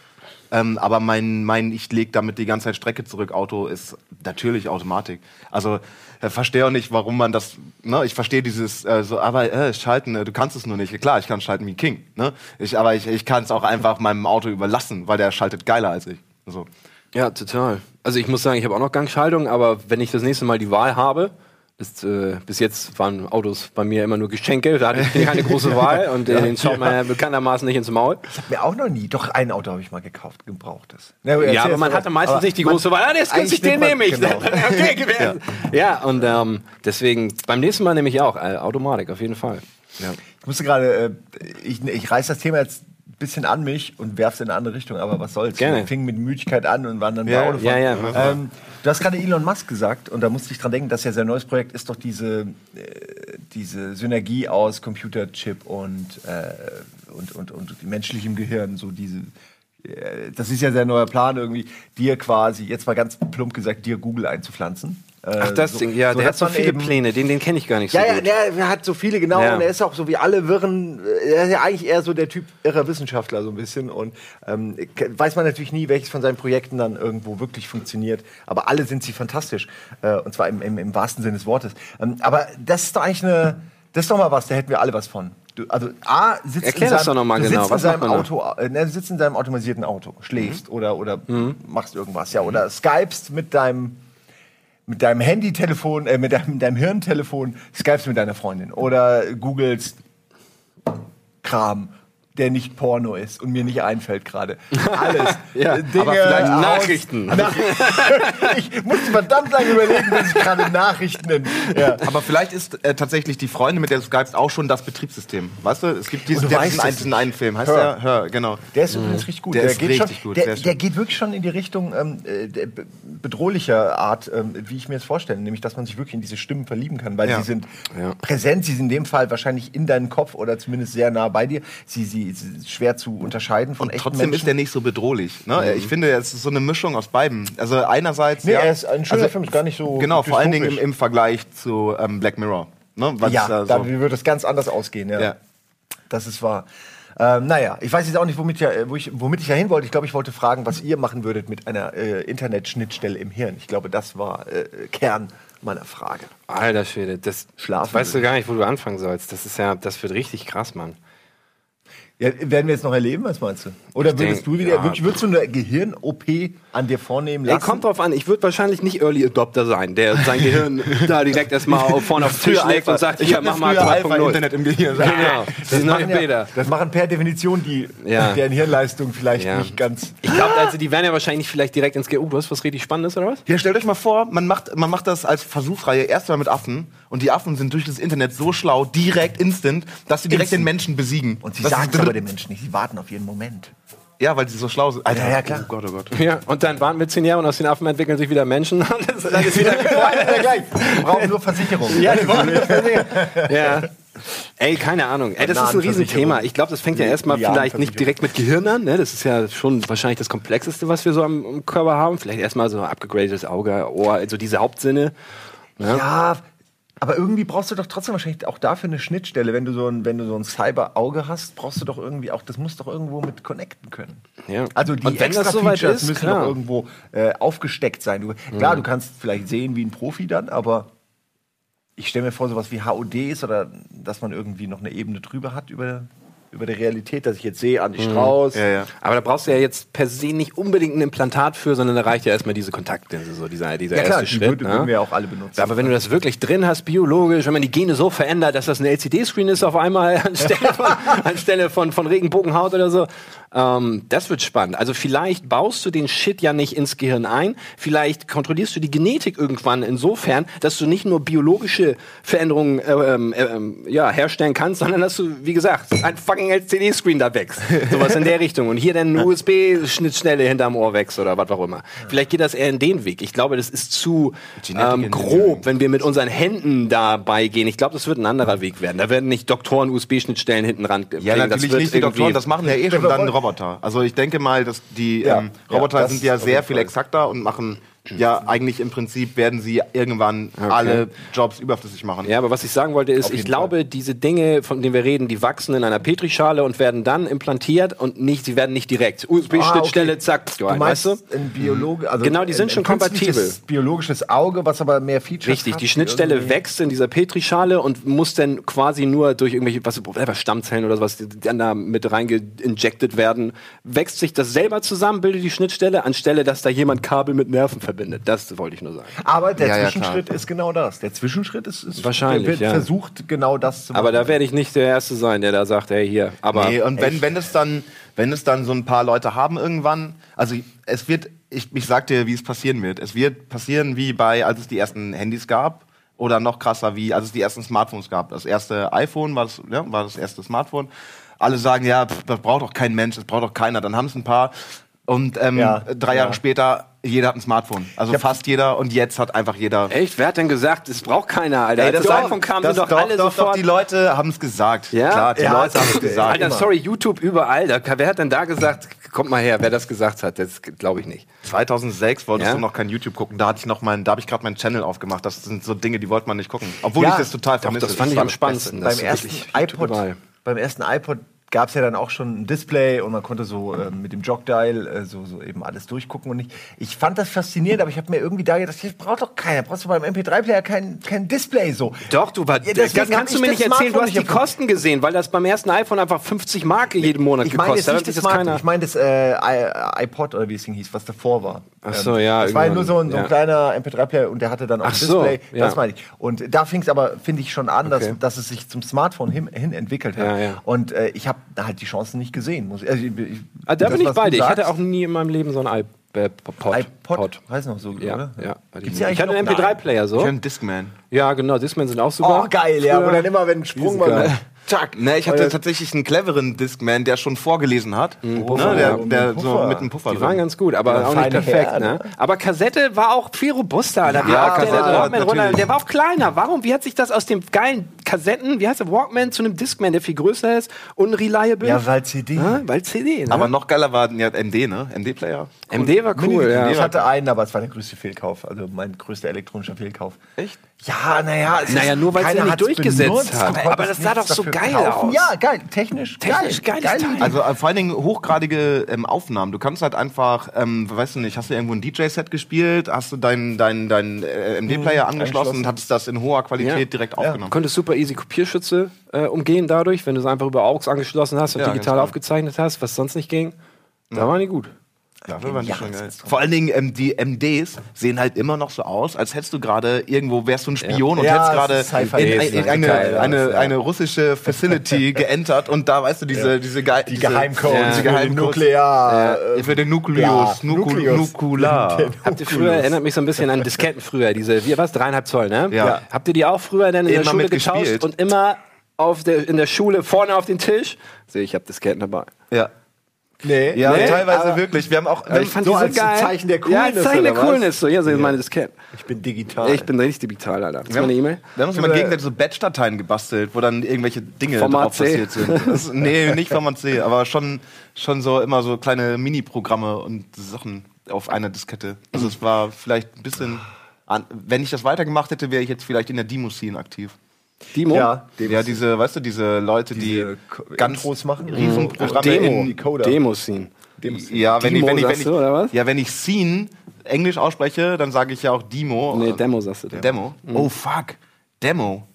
Ähm, aber mein, mein ich lege damit die ganze Zeit Strecke zurück Auto ist natürlich Automatik. Also äh, verstehe auch nicht, warum man das. Ne? Ich verstehe dieses äh, so, aber äh, schalten, äh, du kannst es nur nicht. Klar, ich kann schalten wie King. Ne? Ich, aber ich, ich kann es auch einfach meinem Auto überlassen, weil der schaltet geiler als ich. So.
Ja, total. Also ich muss sagen, ich habe auch noch Gangschaltung, aber wenn ich das nächste Mal die Wahl habe, ist, äh, bis jetzt waren Autos bei mir immer nur Geschenke, da hatte ich keine große [laughs] Wahl und äh, den schaut man ja bekanntermaßen nicht ins Maul.
Ich habe mir auch noch nie, doch ein Auto habe ich mal gekauft, gebrauchtes.
Ja,
erzähl
aber man hatte meistens nicht die große Wahl. Ah, der ist günstig, den nehme ich.
genau. [laughs]
okay, gewählt. Ja, und ähm, deswegen, beim nächsten Mal nehme ich auch äh, Automatik, auf jeden Fall.
Ja.
Ich musste gerade, äh, ich, ich reiß das Thema jetzt bisschen an mich und werf's in eine andere Richtung, aber was soll's.
Gerne.
Wir fingen mit Müdigkeit an und waren dann
Ja,
bei Autofahren.
ja, ja.
Ähm, du hast gerade Elon Musk gesagt und da musste ich dran denken, dass ja sein neues Projekt ist doch diese, äh, diese Synergie aus Computerchip und, äh, und, und, und menschlichem Gehirn, so diese äh, das ist ja sein neuer Plan irgendwie, dir quasi, jetzt mal ganz plump gesagt, dir Google einzupflanzen. Äh,
Ach, das
so-
Ding, ja,
so,
der hat so viele Pläne, den, den kenne ich gar nicht so
ja, ja,
gut.
der, der hat so viele, genau.
Ja.
Und er ist auch so wie alle Wirren, äh, er ist ja eigentlich eher so der Typ irrer Wissenschaftler so ein bisschen. Und ähm, weiß man natürlich nie, welches von seinen Projekten dann irgendwo wirklich funktioniert. Aber alle sind sie fantastisch. Äh, und zwar im, im, im wahrsten Sinne des Wortes. Ähm, aber das ist doch eigentlich eine, das ist doch mal was, da hätten wir alle was von. Du, also A, sitzt
Erklär
in
das
seinem,
doch noch mal genau. Was
in seinem Auto, äh, ne, sitzt in seinem automatisierten Auto, schläfst
Mhm.
oder, oder machst irgendwas, ja. Oder skypst mit deinem mit deinem Handytelefon, äh, mit deinem, deinem Hirntelefon skypst mit deiner Freundin oder googelst Kram, der nicht Porno ist und mir nicht einfällt gerade. [laughs] Alles.
Ja,
Äh, Dinge
aber vielleicht
aus-
Nachrichten. [laughs]
Nach [laughs] ich musste verdammt lange überlegen, bis ich gerade Nachrichten nenne. Ja.
Aber vielleicht ist äh, tatsächlich die Freundin, mit der du skypst, auch schon das Betriebssystem. Weißt du, es gibt diesen, der, diesen, einen, einen Film. Heißt
Hör.
der? Hör, genau.
Der ist übrigens richtig gut.
Der ist
geht
richtig
schon,
gut,
Der, der geht wirklich schon in die Richtung ähm, äh, der be- bedrohlicher Art, ähm, wie ich mir das vorstelle. Nämlich, dass man sich wirklich in diese Stimmen verlieben kann. Weil
Ja.
sie sind
Ja.
präsent, sie sind in dem Fall wahrscheinlich in deinem Kopf oder zumindest sehr nah bei dir. Sie, sie, schwer zu unterscheiden von
Und
echten
trotzdem
Menschen.
ist der nicht so bedrohlich. Ne? Ich finde, es ist so eine Mischung aus beiden. Also einerseits.
Nee,
ja,
er ist ein schöner Film, ist gar nicht so
Genau, vor allen Dingen im, im Vergleich zu ähm, Black Mirror. Ne? Was
ja,
da
da
so,
wird es ganz anders ausgehen. Ja.
Ja.
Das ist wahr. Ähm, naja, ich weiß jetzt auch nicht, womit, ich, äh, wo ich, womit ich ja hin wollte. Ich glaube, ich wollte fragen, was ihr machen würdet mit einer äh, Internetschnittstelle im Hirn. Ich glaube, das war äh, Kern meiner Frage.
Alter Schwede, das
Schlafen
weißt du gar nicht, wo du anfangen sollst. Das ist ja, das wird richtig krass, Mann.
Ja, werden wir jetzt noch erleben, was meinst du? Oder
Ich
würdest
denk,
du wieder,
ja.
wirklich, würdest du eine Gehirn-OP an dir vornehmen
Ey,
lassen?
kommt drauf an, ich würde wahrscheinlich nicht Early Adopter sein, der sein Gehirn [laughs] da direkt erstmal vorne auf den Tisch legt und sagt,
ich habe
mach mal
früher
2.0.
Alpha-Internet im Gehirn. [laughs]
Genau, das ist neue
machen ja, das machen per Definition die,
Ja.
deren Hirnleistung vielleicht
Ja.
nicht ganz.
Ich glaube, also die werden ja wahrscheinlich vielleicht direkt ins Ge... Oh, du hast was richtig Spannendes, oder was?
Ja, stellt euch mal vor, man macht, man macht das als Versuchsreihe erstmal mit Affen und die Affen sind durch das Internet so schlau, direkt instant, dass sie direkt
Instant.
den Menschen besiegen.
Und sie
Das
sagen aber den Menschen nicht, sie warten auf ihren Moment.
Ja, weil sie so schlau sind. Alter,
Ja, ja, klar.
Oh Gott, oh Gott.
Ja, und dann warten wir zehn Jahre und aus den Affen entwickeln sich wieder Menschen. [laughs] Und das, dann ist wieder [laughs]
gleich. Wir brauchen nur Versicherung. Ja,
Ja. Ey, keine Ahnung. Ey, das ist ein Riesenthema. Ich glaube, das fängt ja erstmal vielleicht nicht direkt mit Gehirn an. Ne? Das ist ja schon wahrscheinlich das Komplexeste, was wir so am, am Körper haben. Vielleicht erstmal so abgegradetes Auge, Ohr, also diese Hauptsinne.
Ja, aber irgendwie brauchst du doch trotzdem wahrscheinlich auch dafür eine Schnittstelle. Wenn du so ein, wenn du so ein Cyber-Auge hast, brauchst du doch irgendwie auch, das muss doch irgendwo mit connecten können.
Ja.
Also die
Und wenn das
extra
soweit
Features
ist,
müssen
klar.
doch irgendwo äh, aufgesteckt sein. Du, klar, du kannst vielleicht sehen wie ein Profi dann, aber ich stelle mir vor, sowas wie HOD ist oder dass man irgendwie noch eine Ebene drüber hat über, über die Realität, dass ich jetzt sehe, Andi Strauß.
Ja, ja.
Aber da brauchst du ja jetzt per se nicht unbedingt ein Implantat für, sondern da reicht ja erstmal diese Kontaktlinse, so dieser, dieser
Ja, klar,
erste
die
Schritt.
würde-
ne?
würden wir auch alle benutzen.
Aber wenn du das wirklich drin hast, biologisch, wenn man die Gene so verändert, dass das ein LCD-Screen ist auf einmal [laughs] anstelle von, anstelle von, von Regenbogenhaut oder so, ähm, das wird spannend. Also vielleicht baust du den Shit ja nicht ins Gehirn ein, vielleicht kontrollierst du die Genetik irgendwann insofern, dass du nicht nur biologische Veränderungen äh, ähm, äh, ähm, ja, herstellen kannst, sondern dass du, wie gesagt, ein fucking LCD-Screen da wächst. Sowas in der Richtung. Und hier dann eine USB-Schnittstelle hinterm Ohr wächst oder was auch immer. Vielleicht geht das eher in den Weg. Ich glaube, das ist zu ähm, grob, wenn wir mit unseren Händen dabei gehen. Ich glaube, das wird ein anderer Weg werden. Da werden nicht Doktoren USB-Schnittstellen hinten ran
Ja.
Das
natürlich
wird
nicht die Doktoren, das machen ja eh schon dann Roboter. Also ich denke mal, dass die
Ja.
ähm, Roboter
Ja, das
sind ja sehr viel exakter und machen ja eigentlich im Prinzip werden sie irgendwann alle Jobs überflüssig machen.
Ja, aber was ich sagen wollte ist, ich glaube, diese Dinge, von denen wir reden, die wachsen in einer Petrischale und werden dann implantiert und nicht, sie werden nicht direkt. USB-Schnittstelle,
Ah, okay.
zack,
Du meinst
weißt du?
ein Biologe, also
Genau, die sind
ein,
schon
ein
kompatibel.
biologisches Auge, was aber mehr Features
Richtig,
hat.
die Schnittstelle
irgendwie.
wächst in dieser Petrischale und muss dann quasi nur durch irgendwelche was, Stammzellen oder sowas, die dann da mit reingeinjected werden, wächst sich das selber zusammen, bildet die Schnittstelle, anstelle, dass da jemand Kabel mit Nerven verbindet. Das wollte ich nur sagen.
Aber der
Ja, ja,
Zwischenschritt ist genau das. Der Zwischenschritt ist, ist
Wahrscheinlich,
wird
ja.
versucht genau das zu machen.
Aber da werde ich nicht der Erste sein, der da sagt, hey, hier. Aber
Nee, und wenn, wenn es dann, wenn es dann so ein paar Leute haben irgendwann, also es wird, ich, ich sag dir, wie es passieren wird. Es wird passieren wie bei, als es die ersten Handys gab, oder noch krasser wie, als es die ersten Smartphones gab. Das erste iPhone war das, ja, war das erste Smartphone. Alle sagen, ja, pff, das braucht doch kein Mensch, das braucht doch keiner. Dann haben es ein paar. Und ähm,
Ja,
drei Jahre
ja.
später, jeder hat ein Smartphone. Also fast jeder. Und jetzt hat einfach jeder.
echt, wer hat denn gesagt, es braucht keiner, Alter?
Ey,
das
doch,
iPhone kam,
das,
sind doch,
doch,
alle
doch,
sofort...
Doch, die Leute haben es gesagt.
Ja?
Klar, die
Ja,
Leute haben es
das-
gesagt.
Alter, sorry, YouTube überall. Da, wer hat denn da gesagt, kommt mal her, wer das gesagt hat? Das glaube ich nicht.
2006 wolltest
Ja?
du noch kein YouTube gucken. Da hatte ich noch mein, da habe ich gerade meinen Channel aufgemacht. Das sind so Dinge, die wollte man nicht gucken. Obwohl
Ja,
ich das total
Doch,
vermisse.
das fand ich am
das
spannendsten. Das
beim
ist
ersten iPod,
überall.
beim ersten iPod gab es ja dann auch schon ein Display und man konnte so äh, mit dem Jogdial äh, so, so eben alles durchgucken. Und ich, ich fand das faszinierend, aber ich habe mir irgendwie da gedacht, das braucht doch keiner. Brauchst du beim MP3-Player kein, kein Display so.
Doch, du war,
Ja,
das kannst du mir nicht erzählen, du hast die. Kosten gesehen, weil das beim ersten iPhone einfach 50 Mark jeden Monat
Ich jetzt
gekostet hat.
das Smart, ich meine das äh, iPod oder wie es hieß, was davor war.
Ach so, ja,
Das war ja nur so ein, so ein kleiner MP3-Player und der hatte dann auch
Ach
ein
so,
Display.
ja.
Das meine ich. Und da fing es aber, finde ich, schon an, dass,
Okay.
dass es sich zum Smartphone hin, hin entwickelt hat. Und äh, ich habe da halt die Chancen nicht gesehen. Muss, ich- also, ich, ich,
Ah, da
das,
bin ich bei dir. Ich hatte auch nie in meinem Leben so ein iPod.
iPod, heißt noch so,
Ja,
oder?
ja.
Gibt's
ich
ja
hatte einen
noch?
MP3-Player
Ich
so.
bin Discman.
Ja, genau. Discman sind auch super.
Oh, geil, ja. Wo dann immer, wenn ein Sprung war, so, zack.
Ne, ich hatte
Oder-
tatsächlich einen cleveren Discman, der schon vorgelesen hat.
Puffer,
ne,
ja,
der,
mit
der
einem
so
Puffer.
mit einem Puffer
Die waren
drin.
ganz gut, aber
Ja,
auch nicht perfekt. Ne? Aber Kassette war auch viel robuster. Wie
Ja,
der,
Kassette,
der, Walkman runter, der war auch kleiner. Warum? Wie hat sich das aus dem geilen Kassetten, wie heißt der Walkman, zu einem Discman, der viel größer ist, unreliable?
Ja, weil CD.
Ja, weil CD. Ne?
Aber noch geiler war ja, MD, ne? MD-Player.
MD war cool, ja.
Ich hatte einen, aber es war der größte Fehlkauf. Also mein größter elektronischer Fehlkauf.
Echt?
Ja, naja. es
Naja,
ist-
nur weil es ihn nicht durchgesetzt
benutzt,
hat. Aber das sah doch so
dafür
geil
kaufen.
aus.
Ja, geil. Technisch,
Technisch
geil. Idee.
Also äh, vor allen Dingen hochgradige ähm, Aufnahmen. Du kannst halt einfach, ähm, weißt du nicht, hast du irgendwo ein DJ-Set gespielt, hast du deinen dein, dein, äh, MD-Player angeschlossen
angeschlossen.
und hattest das in hoher Qualität
Ja.
direkt aufgenommen.
konntest super easy Kopierschütze äh, umgehen dadurch, wenn du es einfach über AUX angeschlossen hast und
Ja,
digital aufgezeichnet hast, was sonst nicht ging. Da waren die gut.
Dafür waren die schon
Ja,
geil. Vor allen Dingen ähm, die MDs sehen halt immer noch so aus, als hättest du gerade irgendwo wärst du ein Spion und
Ja,
hättest gerade in, in, in eine, eine,
ja.
eine russische Facility [laughs] geentert und da weißt du diese diese geil
die
diese,
Geheimcodes
ja, die Geheimcodes.
Nuklear.
Ja, für den Nukleus,
Ja,
Nuku,
Nukleus.
Nukular. [laughs]
Der
Habt ihr früher, erinnert mich so ein bisschen an Disketten früher, diese, wie was, dreieinhalb Zoll, ne?
Ja.
Habt ihr die auch früher dann in der
Immer
Schule
mitgespielt.
getauscht und immer auf der, in der Schule vorne auf den Tisch? Sehe ich, hab Disketten dabei.
Ja.
Nee,
Ja,
Nee,
teilweise wirklich. Wir haben auch,
Ich fand
so
die so
als
geil.
Zeichen der
Ja,
Coolness,
als Zeichen der? Coolness. So, hier sind meine Disketten.
Ich bin digital.
Ich bin richtig digital, Alter. Hast du
Wir
meine E-Mail?
wir haben uns immer
Über-
gegenseitig so Batch-Dateien gebastelt, wo dann irgendwelche Dinge
Format
drauf
C.
passiert sind. [laughs] Das, nee, nicht Format C, aber schon, schon so immer so kleine Mini-Programme und Sachen auf einer Diskette. Also es war vielleicht ein bisschen. Wenn ich das weitergemacht hätte, wäre ich jetzt vielleicht in der Demo-Scene aktiv.
Dimo?
ja,
Ja, diese, weißt du, diese Leute, die
Diese Ko-
ganz
Intros machen?
Riesenprogramme
Demo.
in
Decoder.
Demo-Scene.
Ja, wenn ich,
Demo
wenn ich, wenn
sagst
ich,
du, oder was?
ja, wenn ich Scene Englisch ausspreche, dann sage ich ja auch Demo.
Nee, Demo sagst du. da.
Demo. Oh fuck. Demo.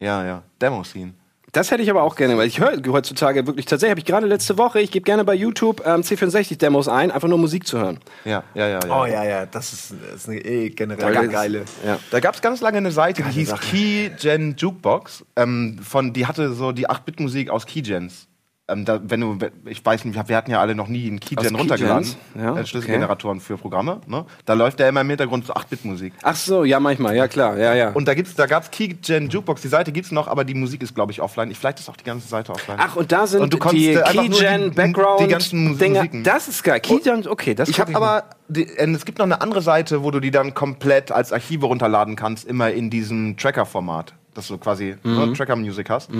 Ja, ja. Demo-Scene.
Das hätte ich aber auch gerne, weil ich höre heutzutage wirklich tatsächlich, habe ich gerade letzte Woche, ich gebe gerne bei YouTube ähm, C64-Demos ein, einfach nur Musik zu hören.
Ja, ja, ja. ja.
Oh ja, ja, das ist, das ist eine eh generell
das-
geile.
Ja.
Da gab es ganz lange eine Seite, die hieß
Sache.
Keygen Jukebox. Ähm, von, die hatte so die 8-Bit-Musik aus Keygens. Ähm, da, wenn du, ich weiß nicht, wir hatten ja alle noch nie einen Keygen runtergeladen.
Ja,
als Schlüsselgeneratoren für Programme. Ne? Da läuft ja immer im Hintergrund so 8-Bit-Musik.
Ach so, ja, manchmal, ja klar, ja, ja.
Und da, gibt's, da gab es Keygen Jukebox. Die Seite gibt es noch, aber die Musik ist, glaube ich, offline. Ich, vielleicht ist auch die ganze Seite offline.
Ach, und da sind
Und
die
äh,
Keygen, Background,
die ganzen
Dinger.
Musiken.
Das ist geil. Keygen, okay, das
Ich habe aber, die, äh, es gibt noch eine andere Seite, wo du die dann komplett als Archive runterladen kannst, immer in diesem Tracker-Format, dass du quasi ne, Tracker-Music hast.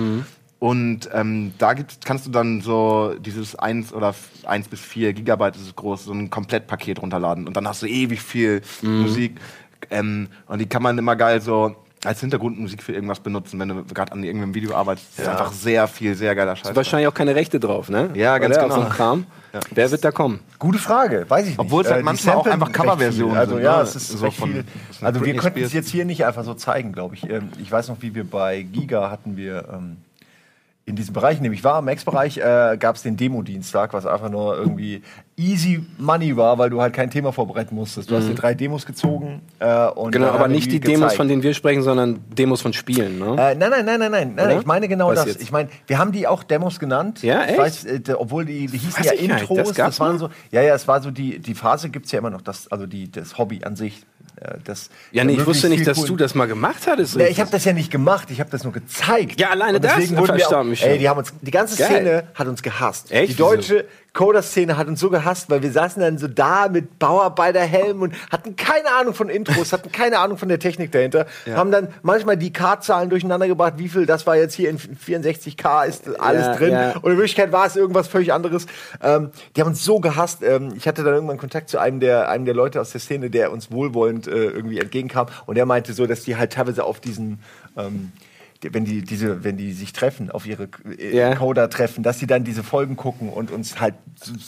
Und ähm, da gibt's, kannst du dann so dieses 1 oder f- 1 bis 4 Gigabyte ist es groß, so ein Komplettpaket runterladen. Und dann hast du ewig viel Musik. Ähm, und die kann man immer geil so als Hintergrundmusik für irgendwas benutzen, wenn du gerade an irgendeinem Video arbeitest. Das ist einfach sehr viel, sehr geiler Scheiß.
wahrscheinlich auch keine Rechte drauf, ne?
Ja, ganz
Oder?
genau.
Auf so Kram. Wer wird da kommen?
Gute Frage, weiß ich nicht.
Obwohl es halt
die
manchmal auch einfach Coverversionen.
Also
sind,
ja,
ne?
es ist
So von-
viel. Also wir könnten es jetzt hier nicht einfach so zeigen, glaube ich. Ähm, Ich weiß noch, wie wir bei Giga hatten wir ähm, in diesem Bereich, nämlich war im Max-Bereich, äh, gab es den Demo-Dienstag, was einfach nur irgendwie easy money war, weil du halt kein Thema vorbereiten musstest. Du hast dir drei Demos gezogen äh, und
Mhm. Genau, aber nicht die Demos,
gezeigt.
von denen wir sprechen, sondern Demos von Spielen, ne?
Äh, nein, nein, nein, nein, nein, nein, ich meine genau
Was
das.
jetzt?
Ich meine, wir haben die auch Demos genannt.
Ja,
Ich
echt?
weiß, äh, obwohl die, die hießen ja
ich.
Intros.
Das
Das, waren
mal?
so, ja, ja, es war so die, die Phase gibt's ja immer noch, das, also die, das Hobby an sich. Äh, Das,
ja, nee, ich wusste nicht, dass du das mal gemacht hattest.
Ja, ich habe das ja nicht gemacht, ich habe das nur gezeigt.
Ja, alleine
Und
das
deswegen wurden wir auch,
mich
ey, die haben uns, die ganze
Geil.
Szene hat uns gehasst.
Echt?
Die deutsche Coder-Szene hat uns so gehasst, weil wir saßen dann so da mit Bauarbeiterhelm und hatten keine Ahnung von Intros, hatten keine Ahnung von der Technik dahinter, haben dann manchmal die K-Zahlen durcheinander gebracht, wie viel, das war jetzt hier in 64K, ist alles
Ja,
drin.
ja.
Und in Wirklichkeit war es irgendwas völlig anderes. Ähm, die haben uns so gehasst. Ähm, ich hatte dann irgendwann Kontakt zu einem der, einem der Leute aus der Szene, der uns wohlwollend äh, irgendwie entgegenkam. Und der meinte so, dass die halt teilweise auf diesen, ähm, wenn die diese, wenn die sich treffen, auf ihre äh,
Ja.
Coder treffen, dass sie dann diese Folgen gucken und uns halt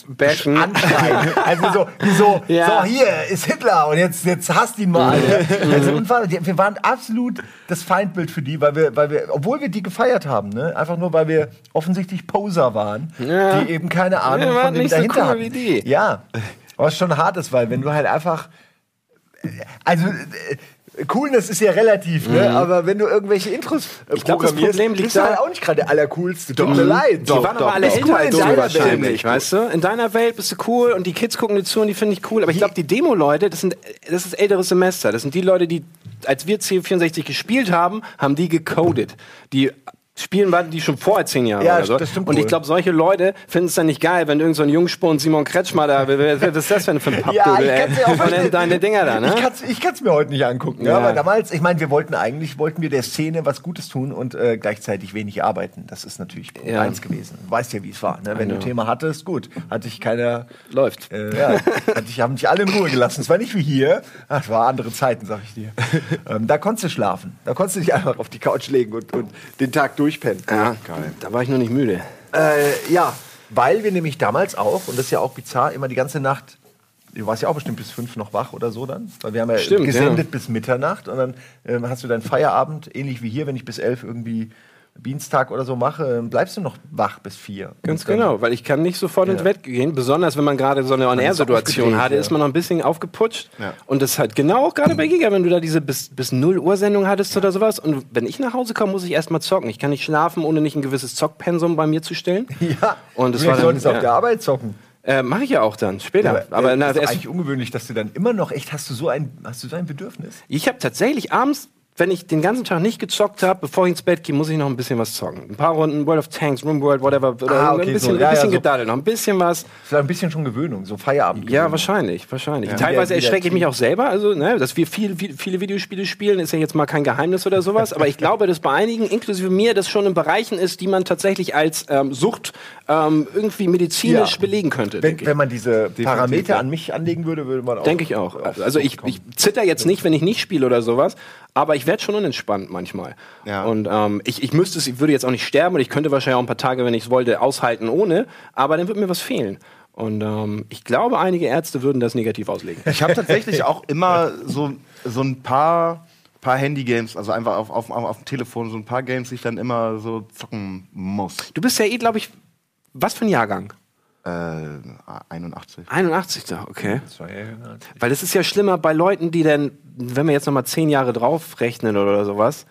Bashen.
anschreien. [laughs] also so, wie so,
Ja.
so hier ist Hitler und jetzt, jetzt hasst ihn mal. die, wir waren absolut das Feindbild für die, weil wir, weil wir, obwohl wir die gefeiert haben, ne? einfach nur, weil wir offensichtlich Poser waren,
Ja.
die eben keine Ahnung von dem
nicht so
dahinter
cool
hatten.
wie die.
Ja, was schon hart ist, weil wenn du halt einfach also äh, Coolness ist ja relativ, ne? aber wenn du irgendwelche Intros äh,
Mhm. Ich glaub, das
programmierst,
Problem liegt
bist du halt auch nicht gerade der Allercoolste. Tut mir leid.
Die waren aber alle älter
cool
als
in
du
deiner
wahrscheinlich,
Welt.
weißt du? In deiner Welt bist du cool und die Kids gucken dir zu und die finde ich cool. Aber ich glaube, die Demo-Leute, das sind das ist älteres Semester. Das sind die Leute, die, als wir C64 gespielt haben, haben die gecodet. Die spielen waren die schon vorher zehn Jahre
Ja,
oder so.
das stimmt
und ich glaube, solche Leute finden es dann nicht geil, wenn irgend so ein Jungspund Simon Kretschmer da, was ist das denn für ein [laughs]
Ja,
Pappdudel,
ich
ey?
mir auch verstehen.
deine Dinger da, ne?
Ich kann's, ich kann's mir heute nicht angucken. Ja.
Ja.
aber damals, ich meine, wir wollten eigentlich, wollten wir der Szene was Gutes tun und äh, gleichzeitig wenig arbeiten. Das ist natürlich Punkt
Ja.
eins gewesen. Du weißt ja, wie es war. Ne? Wenn du
know.
Thema hattest, gut. Hatte ich keiner.
Läuft.
Äh, ja, hatte ich, haben dich alle in Ruhe gelassen. Es war nicht wie hier. Ach, es war andere Zeiten, sag ich dir. Ähm, da konntest du schlafen. Da konntest du dich einfach auf die Couch legen und, und den Tag durchpennen.
Ja, da war ich noch nicht müde.
Äh, ja, weil wir nämlich damals auch, und das ist ja auch bizarr, immer die ganze Nacht, du warst ja auch bestimmt bis fünf noch wach oder so dann, weil wir haben ja
Stimmt,
gesendet
ja.
bis Mitternacht und dann ähm, hast du deinen Feierabend, ähnlich wie hier, wenn ich bis elf irgendwie Dienstag oder so mache, bleibst du noch wach bis vier.
Ganz genau, weil ich kann nicht sofort ins Bett gehen, besonders wenn man gerade so eine On-Air-Situation hatte,
ja.
ist man noch ein bisschen aufgeputscht.
Ja.
Und das halt genau auch gerade bei Giga, wenn du da diese bis, bis 0 Uhr Sendung hattest oder sowas. Und wenn ich nach Hause komme, muss ich erstmal zocken. Ich kann nicht schlafen, ohne nicht ein gewisses Zockpensum bei mir zu stellen. [laughs]
Ja,
Und das
wir
war dann-
solltest auf
ja.
der Arbeit zocken.
Äh, Mache ich ja auch dann, später. Aber,
äh,
na,
das ist eigentlich ungewöhnlich, dass du dann immer noch echt, hast du so ein, hast du so ein Bedürfnis?
ich habe tatsächlich abends, wenn ich den ganzen Tag nicht gezockt habe, bevor ich ins Bett gehe, muss ich noch ein bisschen was zocken. Ein paar Runden World of Tanks, Rimworld, whatever. Oder
Ah, okay,
ein bisschen,
so. Ja,
ein bisschen
ja, so.
gedaddelt, noch ein bisschen was.
Vielleicht ein bisschen schon Gewöhnung, so Feierabend.
Ja, wahrscheinlich, wahrscheinlich.
Ja.
Teilweise erschrecke ich mich auch selber, also, ne, dass wir viel, viel, viele Videospiele spielen, ist ja jetzt mal kein Geheimnis oder sowas, aber ich glaube, dass bei einigen, inklusive mir, das schon in Bereichen ist, die man tatsächlich als ähm, Sucht ähm, irgendwie medizinisch
Ja.
belegen könnte.
Wenn, wenn man diese Parameter an mich anlegen würde, würde man auch.
Denke ich auch. Also ich, ich zitter jetzt nicht, wenn ich nicht spiele oder sowas, aber ich werde schon unentspannt manchmal.
Ja.
Und ähm, ich, ich müsste es, ich würde jetzt auch nicht sterben und ich könnte wahrscheinlich auch ein paar Tage, wenn ich es wollte, aushalten ohne, aber dann würde mir was fehlen. Und ähm, ich glaube, einige Ärzte würden das negativ auslegen.
Ich habe tatsächlich auch immer so, so ein paar, paar Handy-Games, also einfach auf, auf, auf, auf dem Telefon, so ein paar Games, die ich dann immer so zocken muss.
Du bist ja eh, glaube ich, was für ein Jahrgang?
Äh, 81.
81 da, okay. Weil es ist ja schlimmer bei Leuten, die dann, wenn wir jetzt noch mal zehn Jahre draufrechnen oder sowas,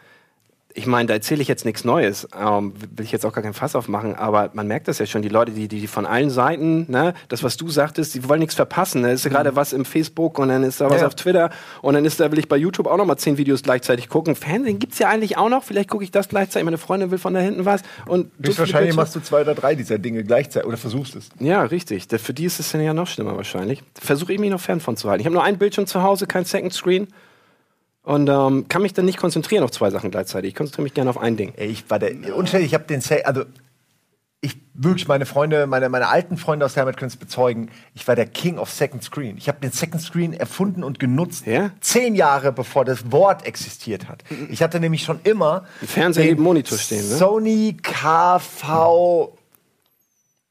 ich meine, da erzähle ich jetzt nichts Neues, ähm, will ich jetzt auch gar kein Fass aufmachen, aber man merkt das ja schon, die Leute, die, die von allen Seiten, ne, das, was du sagtest, die wollen nichts verpassen. Da ist ja gerade was im Facebook und dann ist da was
Ja.
auf Twitter und dann ist da, will ich bei YouTube auch noch mal zehn Videos gleichzeitig gucken. Fernsehen gibt's ja eigentlich auch noch, vielleicht gucke ich das gleichzeitig, meine Freundin will von da hinten was. Und Bildschirme-
machst du zwei oder drei dieser Dinge gleichzeitig oder versuchst es.
ja, richtig. Für die ist es dann ja noch schlimmer wahrscheinlich. Versuche ich mich noch fern von zu halten. Ich habe nur einen Bildschirm zu Hause, kein Second Screen. Und ähm, kann mich dann nicht konzentrieren auf zwei Sachen gleichzeitig. Ich konzentriere mich gerne auf ein Ding.
Ich war der unständig, ich habe den Sa also ich wirklich meine Freunde, meine, meine alten Freunde aus der Heimat können es bezeugen. Ich war der King of Second Screen. Ich habe den Second Screen erfunden und genutzt.
Ja?
Zehn Jahre bevor das Wort existiert hat. Ich hatte nämlich schon immer
Fernseher neben Monitor stehen, ne?
Sony KV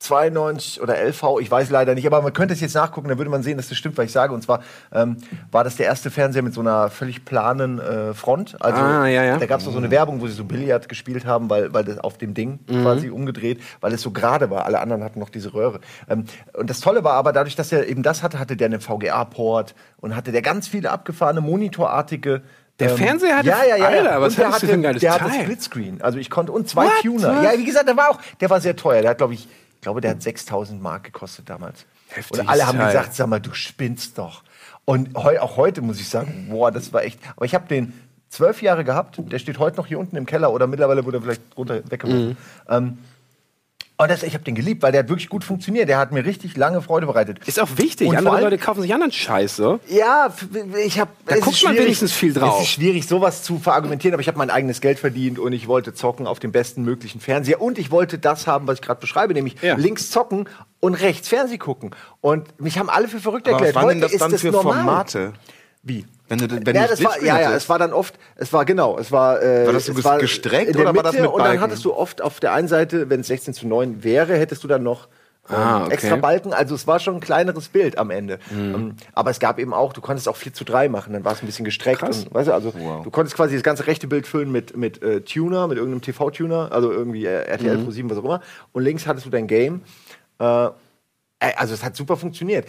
92 oder LV, ich weiß leider nicht, aber man könnte es jetzt nachgucken, dann würde man sehen, dass das stimmt, was ich sage. Und zwar ähm, war das der erste Fernseher mit so einer völlig planen äh, Front. Also
Ah, ja, ja.
da gab es so eine Werbung, wo sie so Billard gespielt haben, weil, weil das auf dem Ding
Mhm.
quasi umgedreht, weil es so gerade war. Alle anderen hatten noch diese Röhre. Ähm, und das Tolle war aber, dadurch, dass er eben das hatte, hatte der einen VGA-Port und hatte der ganz viele abgefahrene, monitorartige
Der
ähm,
Fernseher hatte-
ja, ja, ja,
Alter,
ja.
was
der hatte,
für ein geiles
der hatte
Teil?
Splitscreen. Also ich konnte und zwei
What?
Tuner.
Was?
Ja, wie gesagt, der war auch, der war sehr teuer. Der hat, glaube ich glaube, der hat 6000 Mark gekostet damals.
Heftiges
und alle haben
Teil.
gesagt, sag mal, du spinnst doch. Und heu, auch heute muss ich sagen, boah, das war echt. Aber ich habe den zwölf Jahre gehabt. Der steht heute noch hier unten im Keller oder mittlerweile wurde er vielleicht runter weggeworfen.
Mhm.
Ähm, und das, ich habe den geliebt, weil der hat wirklich gut funktioniert. Der hat mir richtig lange Freude bereitet.
Ist auch wichtig.
Und
Andere
allem-
Leute kaufen sich anderen Scheiß, so.
Ja, ich habe.
Da guckt man wenigstens viel drauf.
Es ist schwierig, sowas zu verargumentieren, aber ich habe mein eigenes Geld verdient und ich wollte zocken auf dem besten möglichen Fernseher und ich wollte das haben, was ich gerade beschreibe, nämlich
Ja.
links zocken und rechts Fernseh gucken. Und mich haben alle für verrückt
Aber was
erklärt.
waren denn
Heute
das dann für
normal.
Formate?
Wie?
Wenn du, wenn
ja,
du
das war, ja, ja, es war dann oft, es war genau, es war. Äh,
War das so
war
gestreckt
in der
oder war das mit
Und dann
Balken?
hattest du oft auf der einen Seite, wenn es 16 zu 9 wäre, hättest du dann noch ähm,
Ah, okay.
extra Balken. Also es war schon ein kleineres Bild am Ende.
Mhm.
Ähm, aber es gab eben auch, du konntest auch 4 zu 3 machen, dann war es ein bisschen gestreckt.
Krass.
Und, weißt du, also du konntest quasi das ganze rechte Bild füllen mit, mit äh, Tuner, mit irgendeinem TV-Tuner, also irgendwie äh, RTL
Mhm.
Pro 7, was auch immer. Und links hattest du dein Game. Äh, äh, also es hat super funktioniert.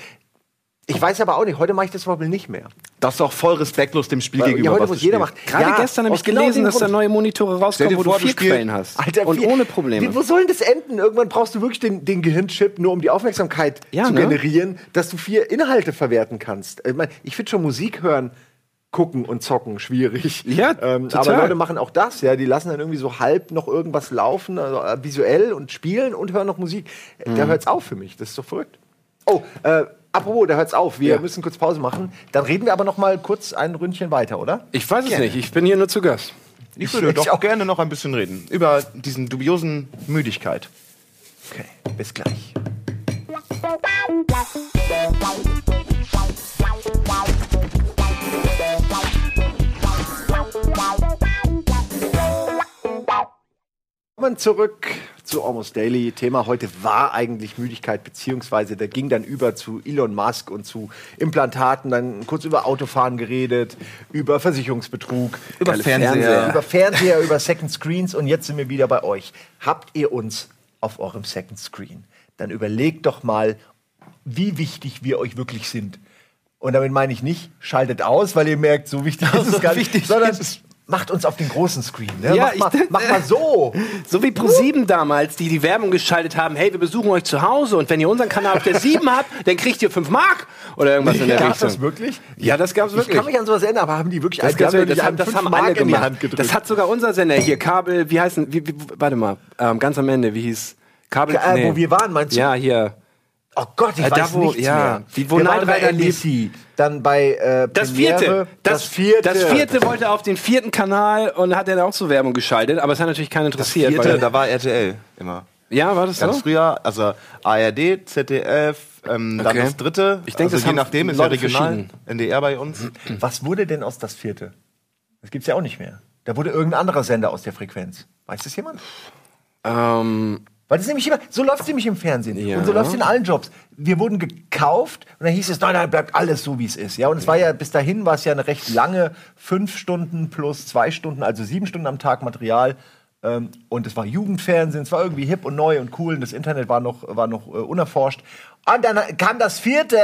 Ich weiß aber auch nicht, heute mache ich das zum Beispiel nicht mehr.
Das ist auch voll respektlos dem Spiel
Weil,
gegenüber.
ja, heute muss jeder macht.
Gerade
ja,
gestern habe ich
genau
gelesen, dass da neue Monitore rauskommen, wo
vor,
du vier
spielst-
Quellen hast.
Alter,
und
wie-
ohne Probleme.
Wie, wo soll denn das enden? Irgendwann brauchst du wirklich den, den Gehirnchip, nur um die Aufmerksamkeit
Ja,
zu
ne?
generieren, dass du vier Inhalte verwerten kannst. Ich, mein, ich finde schon Musik hören, gucken und zocken schwierig.
Ja, [laughs]
ähm,
total.
Aber Leute machen auch das, ja. Die lassen dann irgendwie so halb noch irgendwas laufen, also äh, visuell und spielen und hören noch Musik. Äh,
Mhm.
Da hört's auf für mich. Das ist doch verrückt. Oh, äh, apropos, da hört's auf. Wir
Ja.
müssen kurz Pause machen. Dann reden wir aber noch mal kurz ein Ründchen weiter, oder?
Ich weiß es nicht, ich bin hier nur zu Gast.
Ich würde
Ich
doch
auch.
gerne noch ein bisschen reden. Über diesen dubiosen Müdigkeit.
Okay, bis gleich. Willkommen zurück zu Almost Daily. Thema heute war eigentlich Müdigkeit, beziehungsweise der ging dann über zu Elon Musk und zu Implantaten, dann kurz über Autofahren geredet, über Versicherungsbetrug,
Über Fernseher.
Fernseher.
über Fernseher, über Second Screens und jetzt sind wir wieder bei euch. Habt ihr uns auf eurem Second Screen? Dann überlegt doch mal, wie wichtig wir euch wirklich sind. Und damit meine ich nicht, schaltet aus, weil ihr merkt, so wichtig [laughs] ist es gar nicht,
wichtig
sondern. Macht uns auf den großen Screen. Ne?
Ja,
macht, mal,
ich-
macht mal so. [laughs]
So wie Pro7 damals, die die Werbung geschaltet haben, hey, wir besuchen euch zu Hause und wenn ihr unseren Kanal auf der 7 habt, dann kriegt ihr 5 Mark oder irgendwas in der
Gab's
Richtung.
das wirklich?
Ja, das gab's
Ich
wirklich.
kann mich an sowas erinnern, aber haben die wirklich
Das, gab's wirklich, das, haben, das haben
Mark
alle
in die
gemacht.
Hand gedrückt.
Das hat sogar unser Sender hier, Kabel, wie heißen, wie, wie, warte mal, ähm, ganz am Ende, wie hieß Kabel?
äh, wo wir waren, meinst du?
Ja, hier.
Oh Gott, ich
Äh, da,
weiß
wo-
nichts
ja,
mehr.
wie- wo
wir waren bei. NBC, dann bei äh,
Das vierte.
das, vierte.
Das vierte wollte auf den vierten Kanal und hat dann auch so Werbung geschaltet, aber es hat natürlich keinen interessiert.
Vierte,
weil,
da war RTL immer.
ja, war das
Ganz
so?
früher, also ARD, ZDF, ähm, dann
Okay.
das dritte.
Ich denke,
also
das
je
haben
nachdem ist ja regional. NDR bei uns.
Was wurde denn aus das vierte? Das gibt's ja auch nicht mehr. Da wurde irgendein anderer Sender aus der Frequenz. Weiß das jemand?
Ähm,
Weil das nämlich immer, so läuft es nämlich im Fernsehen.
Ja.
Und so läuft es in allen Jobs. Wir wurden gekauft und dann hieß es, nein, nein, bleibt alles so, wie es ist. Ja, und es war ja, bis dahin war es ja eine recht lange, fünf Stunden plus zwei Stunden, also sieben Stunden am Tag Material. Ähm, und es war Jugendfernsehen, es war irgendwie hip und neu und cool und das Internet war noch, war noch äh, unerforscht. Und dann kam das vierte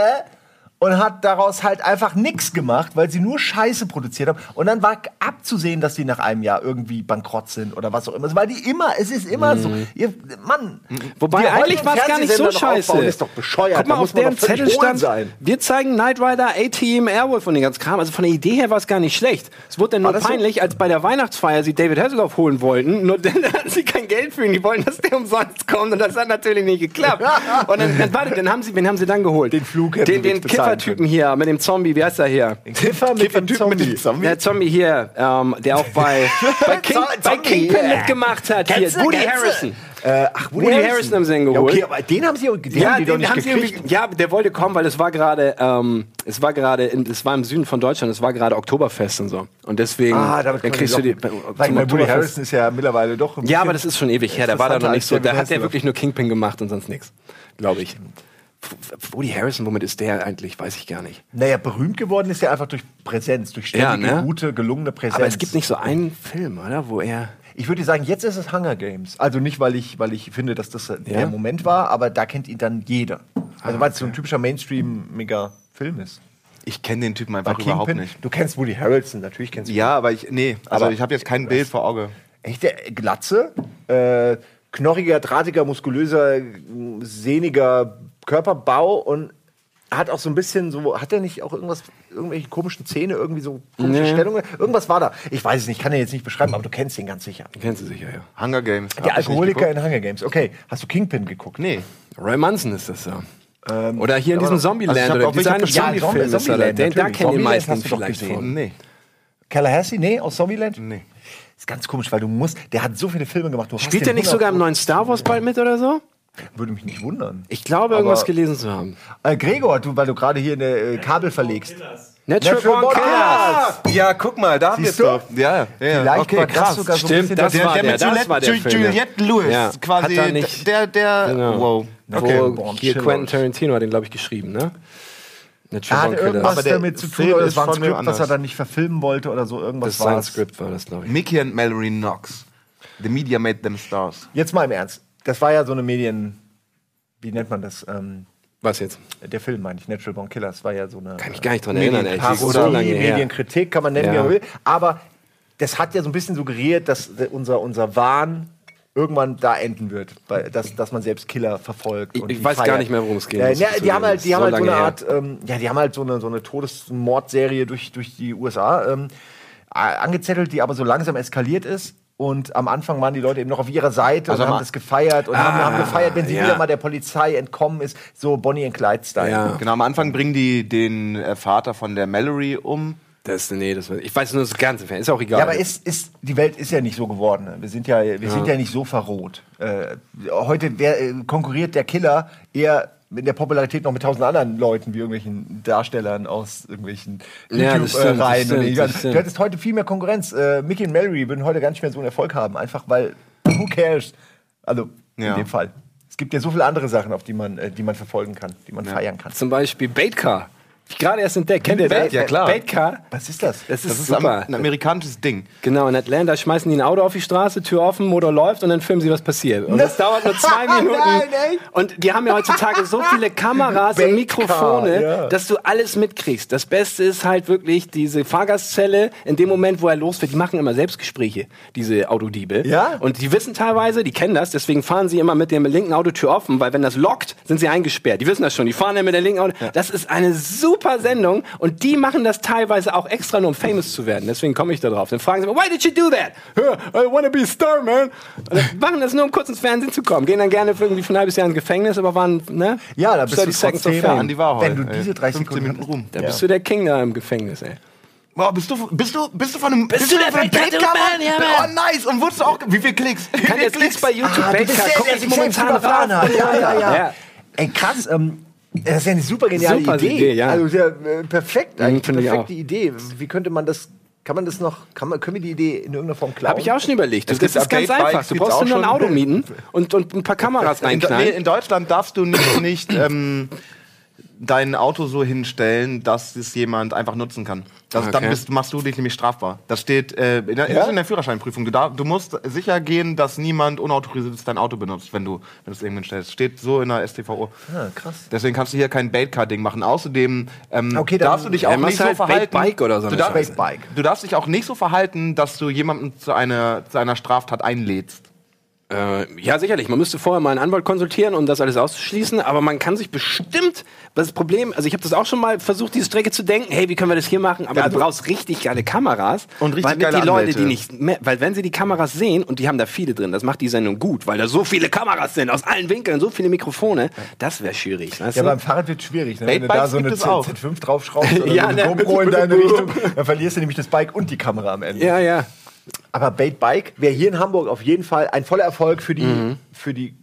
und hat daraus halt einfach nichts gemacht, weil sie nur Scheiße produziert haben. Und dann war abzusehen, dass die nach einem Jahr irgendwie bankrott sind oder was auch immer. Weil die immer, es ist immer so. Ihr, Mann.
Mhm. Wobei eigentlich war es gar nicht so scheiße.
aufbauen, Ist doch bescheuert.
Guck mal, auf deren Zettel stand,
sein.
wir zeigen Knight Rider, A-Team, Airwolf und den ganzen Kram. Also von der Idee her war es gar nicht schlecht. Es wurde dann nur
das so?
peinlich, als bei der Weihnachtsfeier sie David Hasselhoff holen wollten. Nur dann [laughs] hatten sie kein Geld für ihn. Die wollten, dass der umsonst kommt. Und das hat natürlich nicht geklappt. [laughs] Und dann, dann warte, dann haben sie, wen haben sie dann geholt?
Den Flug
Den, den
bezahlen
Kiffertypen hier mit dem Zombie. Wie heißt er hier?
Kiffer mit dem
Typen mit
Zombie.
dem Zombie.
Der Zombie hier, ähm, der auch bei, [laughs] bei, King, bei
Zombie,
Kingpin
yeah.
mitgemacht hat. Hier,
Kennst du,
Woody? Harrison.
Äh, ach, Woody,
Woody
Harrison.
Harrison haben sie ihn
Ja,
geholt.
okay, aber den haben sie, den
Ja,
haben die doch
den
nicht
haben sie
gekriegt.
ja, der wollte kommen, weil es war gerade, ähm, es war gerade, es war im Süden von Deutschland, es war gerade Oktoberfest und so. Und deswegen,
Ah, damit
dann kriegst du
die doch- Weil ich meine, Woody Harrison ist ja mittlerweile doch ein
Ja, aber das ist schon ewig her. Da war da noch nicht so. Da hat der
Hasselhoff.
wirklich nur Kingpin gemacht und sonst nichts, glaube ich. Woody Harrison, womit ist der eigentlich? Weiß ich gar nicht.
Naja, berühmt geworden ist er einfach durch Präsenz, durch ständige,
Ja, ne?
gute, gelungene Präsenz.
Aber es gibt nicht so einen Film, oder, wo er.
Ich würde sagen, jetzt ist es Hunger Games. Also nicht, weil ich, weil ich finde, dass das der Moment war, aber da kennt ihn dann jeder. Also weil es so ein typischer Mainstream-mega-Film ist.
Ich kenne den Typen einfach überhaupt
Kingpin,
nicht.
du kennst Woody Harrelson, natürlich kennst du
Ja, aber ich, nee, also
Aber-
ich habe jetzt kein Bild vor Auge.
Echt, der Glatze, äh, knorriger, drahtiger, muskulöser, sehniger Körperbau und hat auch so ein bisschen so, hat er nicht auch irgendwas, irgendwelche komischen Zähne, irgendwie so komische
Nee.
Stellungen? Irgendwas war da. Ich weiß es nicht, kann er jetzt nicht beschreiben, aber du kennst ihn ganz sicher.
Kennst du sicher, ja.
Hunger Games.
Der Alkoholiker in Hunger Games. Okay, hast du Kingpin geguckt?
Nee.
Roy Munson ist das ja. oder hier in diesem Zombieland
also
oder dieser
Ja,
Zombie-Film
Zombie-
ist er da.
Zombieland,
Den, da kennen die meisten vielleicht von.
Nee.
Tallahassee? Nee, aus Zombieland?
Nee.
Ist ganz komisch, weil du musst, der hat so viele Filme gemacht.
Spielt der nicht
100
sogar im neuen Star Wars bald mit oder so?
Würde mich nicht wundern.
Ich glaube, irgendwas
Aber-
gelesen zu haben.
Äh, Gregor, du, weil du gerade hier eine äh, Kabel verlegst.
Natural,
Natural
Born
Born
Killers.
Ja, guck mal, da haben wir es doch. Ja, ja.
Vielleicht
okay,
war das
krass.
sogar so ein
Stimmt,
bisschen
das
das-
war
der,
der,
mit
das war der Film.
Juliette Lewis,
Ja.
quasi
Hat er nicht-
der, der,
Genau.
wow.
Okay.
Okay.
Wo hier Quentin Tarantino hat den, glaube ich, geschrieben, ne? Natural Born
irgendwas
Killers.
Aber der
damit zu tun,
Film
oder
ist
es war ein Skript, was er
anders.
dann nicht verfilmen wollte oder so, irgendwas
Das
war
sein Skript war das, glaube ich.
Mickey and Mallory Knox. The media made them stars.
Jetzt mal im Ernst. Das war ja so eine Medien... Wie nennt man das? Ähm,
Was jetzt?
der Film, meine ich, Natural Born Killers, war ja so eine...
Kann mich gar nicht dran erinnern, ey. Das ist so lange her.
Medienkritik, kann man nennen,
Ja.
wie man will. Aber das hat ja so ein bisschen suggeriert, dass unser, unser Wahn irgendwann da enden wird, weil, dass, dass man selbst Killer verfolgt.
Ich-
und
ich weiß gar
feiert.
nicht mehr, worum es geht,
Ja, ja, die haben halt, die haben
so
halt so eine Art, ähm, ja, die haben halt so eine, so eine Todesmordserie durch, durch die USA ähm, angezettelt, die aber so langsam eskaliert ist. Und am Anfang waren die Leute eben noch auf ihrer Seite
Also
und haben das gefeiert und haben,
Ah,
haben gefeiert, wenn sie
ja.
wieder mal der Polizei entkommen ist, so Bonnie and Clyde-Style.
Ja.
Genau, am Anfang bringen die den äh, Vater von der Mallory um.
Das, nee, das, ich weiß nur das ganze Fan. Ist auch egal.
Ja, aber ist, ist, die Welt ist ja nicht so geworden. Wir sind ja, wir sind ja nicht so verroht. Äh, heute wer, äh, konkurriert der Killer eher in der Popularität noch mit tausend anderen Leuten, wie irgendwelchen Darstellern aus irgendwelchen
Ja,
YouTube-Reihen.
das
du hättest heute viel mehr Konkurrenz. Äh, Mickey und Mallory würden heute gar nicht mehr so einen Erfolg haben, einfach weil, who cares? Also,
Ja.
in dem Fall. Es gibt ja so viele andere Sachen, auf die man, äh, die man verfolgen kann, die man feiern kann.
Zum Beispiel Baitcar. Gerade erst entdeckt. Kennt ihr das?
Ja, klar.
Baitcar.
Was ist das?
Das ist,
Das ist
super.
ein, amerikanisches Ding.
Genau, in Atlanta schmeißen die ein Auto auf die Straße, Tür offen, Motor läuft und dann filmen sie, was passiert. Und das dauert nur zwei [laughs] Minuten.
Nein, echt?
Und die haben ja heutzutage so viele Kameras und Mikrofone,
ja.
dass du alles mitkriegst. Das Beste ist halt wirklich diese Fahrgastzelle, in dem Moment, wo er losfährt, die machen immer Selbstgespräche, diese Autodiebe.
Ja?
Und die wissen teilweise, die kennen das, deswegen fahren sie immer mit der linken Autotür offen, weil wenn das lockt, sind sie eingesperrt. Die wissen das schon, die fahren dann mit der linken Auto. Das ist eine super Sendung und die machen das teilweise auch extra nur, um famous zu werden. Deswegen komme ich da drauf. Dann fragen sie mich, why did you do that? "Huh, I wanna be a star, man. Und machen das nur, um kurz ins Fernsehen zu kommen. Gehen dann gerne für irgendwie für ein halbes Jahr ins Gefängnis, aber waren, ne?
Ja, da bist du
30 Seconds of
trotzdem
Fame.
an die Wahrheit.
Wenn du diese 30
15
Sekunden
Minuten rum.
Da bist du der King da im Gefängnis, ey.
Boah, bist du, bist du, bist du von einem, bist,
du der
von
Baitcar, Mann? Ja,
Oh,
Mann.
nice. Und wurdest du auch, wie viel Klicks? Wie viel
jetzt nichts bei YouTube.
Ah, bist
Baitcar,
der,
guck ich momentan.
Ja, ja, ja.
Ja.
Ey, krass. Ähm, das ist ja eine super geniale
Super
Idee.
Idee, ja.
Also sehr äh, perfekt eigentlich.
finde ich
perfekte. Idee. Wie könnte man das? Kann man das noch? Kann man, können wir die Idee in irgendeiner Form klauen?
Habe ich auch schon überlegt. Das,
gibt
ist ganz einfach. Du brauchst
auch
nur ein. Auto mieten und, und ein paar [laughs] Kameras
In,
reinknallen.
in Deutschland darfst du nicht, nicht ähm, dein Auto so hinstellen, dass es jemand einfach nutzen kann. Das, Dann
Okay.
bist, machst du dich nämlich strafbar. Das steht äh, in, der, ist in der Führerscheinprüfung. Du, darf, du musst sicher gehen, dass niemand unautorisiert dein Auto benutzt, wenn du, wenn du es irgendwann stellst. Steht so in der StVO.
Ah, krass.
Deswegen kannst du hier kein Baitcar-Ding machen. Außerdem ähm,
Okay, dann-
darfst du dich
Ja,
auch nicht so
halt
verhalten.
Baitbike oder so
du.
Baitbike.
du darfst dich auch nicht so verhalten, dass du jemanden zu einer, zu einer Straftat einlädst.
Äh, ja, sicherlich. Man müsste vorher mal einen Anwalt konsultieren, um das alles auszuschließen. Aber man kann sich bestimmt. Das Problem, also ich habe das auch schon mal versucht, diese Strecke zu denken. Hey, wie können wir das hier machen? Aber du brauchst richtig geile Kameras.
Und richtig
weil mit
geile
die Leute, die nicht mehr, weil wenn sie die Kameras sehen und die haben da viele drin, das macht die Sendung gut, weil da so viele Kameras sind aus allen Winkeln, so viele Mikrofone. Das wäre schwierig. Weißt
Ja,
du?
beim Fahrrad wird schwierig. Ne? Wenn du da so eine Z-
auch.
Z5 draufschraubst [laughs] oder
Ja,
so eine
ne?
GoPro in deine [laughs] Richtung, dann verlierst du nämlich das Bike und die Kamera am Ende.
ja, ja.
Aber Bait Bike wäre hier in Hamburg auf jeden Fall ein voller Erfolg für die,
Mhm.
für die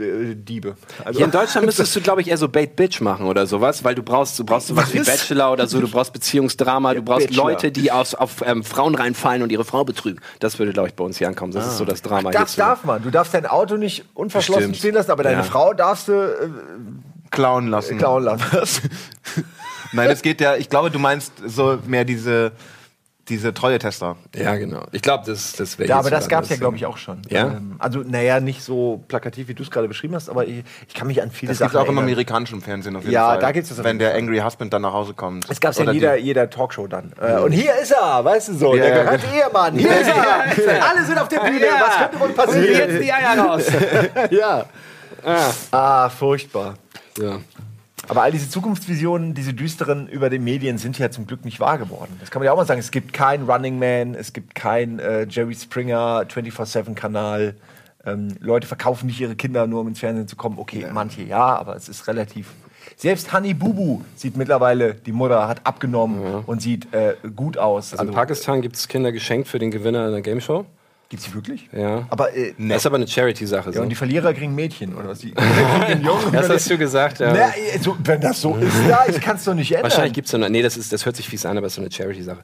äh, Diebe. Also,
Hier in Deutschland müsstest du, glaube ich, eher so Bait Bitch machen oder sowas, weil du brauchst, du brauchst sowas wie
Was?
Bachelor oder so, du brauchst Beziehungsdrama, du brauchst
Bachelor.
Leute, die aus, auf ähm, Frauen reinfallen und ihre Frau betrügen. Das würde, glaube ich, bei uns hier ankommen. Das ist so das Drama
das
hierzu.
darf man. Du darfst dein Auto nicht unverschlossen
Stimmt.
stehen lassen, aber deine
Ja.
Frau darfst du äh,
Klauen lassen.
klauen lassen. [laughs]
Nein, es geht ja, ich glaube, du meinst so mehr diese, diese Treue-Tester.
Ja, genau. Ich glaube, das, das wäre
Ja, aber das gab es ja, glaube ich, auch schon.
Ja?
Ähm, also, naja, nicht so plakativ, wie du es gerade beschrieben hast, aber ich, ich kann mich an viele
Das gibt
Sachen
auch im
erinnern.
amerikanischen Fernsehen auf jeden
Ja,
Fall.
da gibt's das auf
Wenn der. Angry Husband dann nach Hause kommt.
Es gab ja in jeder, jeder Talkshow dann. Äh, und hier ist er, weißt du so,
Ja,
der
ja,
gehörte Ehemann. Hier ist er. Alle sind auf der Bühne.
Ja.
Was könnte wohl
Und
passieren?
jetzt die Eier raus. [laughs]
ja. Ah, furchtbar.
ja.
Aber all diese Zukunftsvisionen, diese düsteren über den Medien sind ja zum Glück nicht wahr geworden. Das kann man ja auch mal sagen. Es gibt kein Running Man, es gibt kein äh, Jerry Springer 24-7-Kanal. Ähm, Leute verkaufen nicht ihre Kinder nur, um ins Fernsehen zu kommen. Okay, manche ja, aber es ist relativ. Selbst Honey Bubu sieht mittlerweile, die Mutter hat abgenommen und sieht äh, gut aus.
Also in Pakistan gibt es Kinder geschenkt für den Gewinner einer Gameshow.
Gibt's die wirklich?
Ja.
Aber, äh,
Das ist aber eine Charity-Sache.
ja,
So.
und die Verlierer kriegen Mädchen, oder was? Die, [laughs] Jungen.
das hast du gesagt, ja.
Na, äh, so, wenn das so ist, da, ich kann es doch nicht [laughs] ändern.
Wahrscheinlich gibt es so eine. Nee, das, ist, das hört sich fies an, aber es ist so eine Charity-Sache.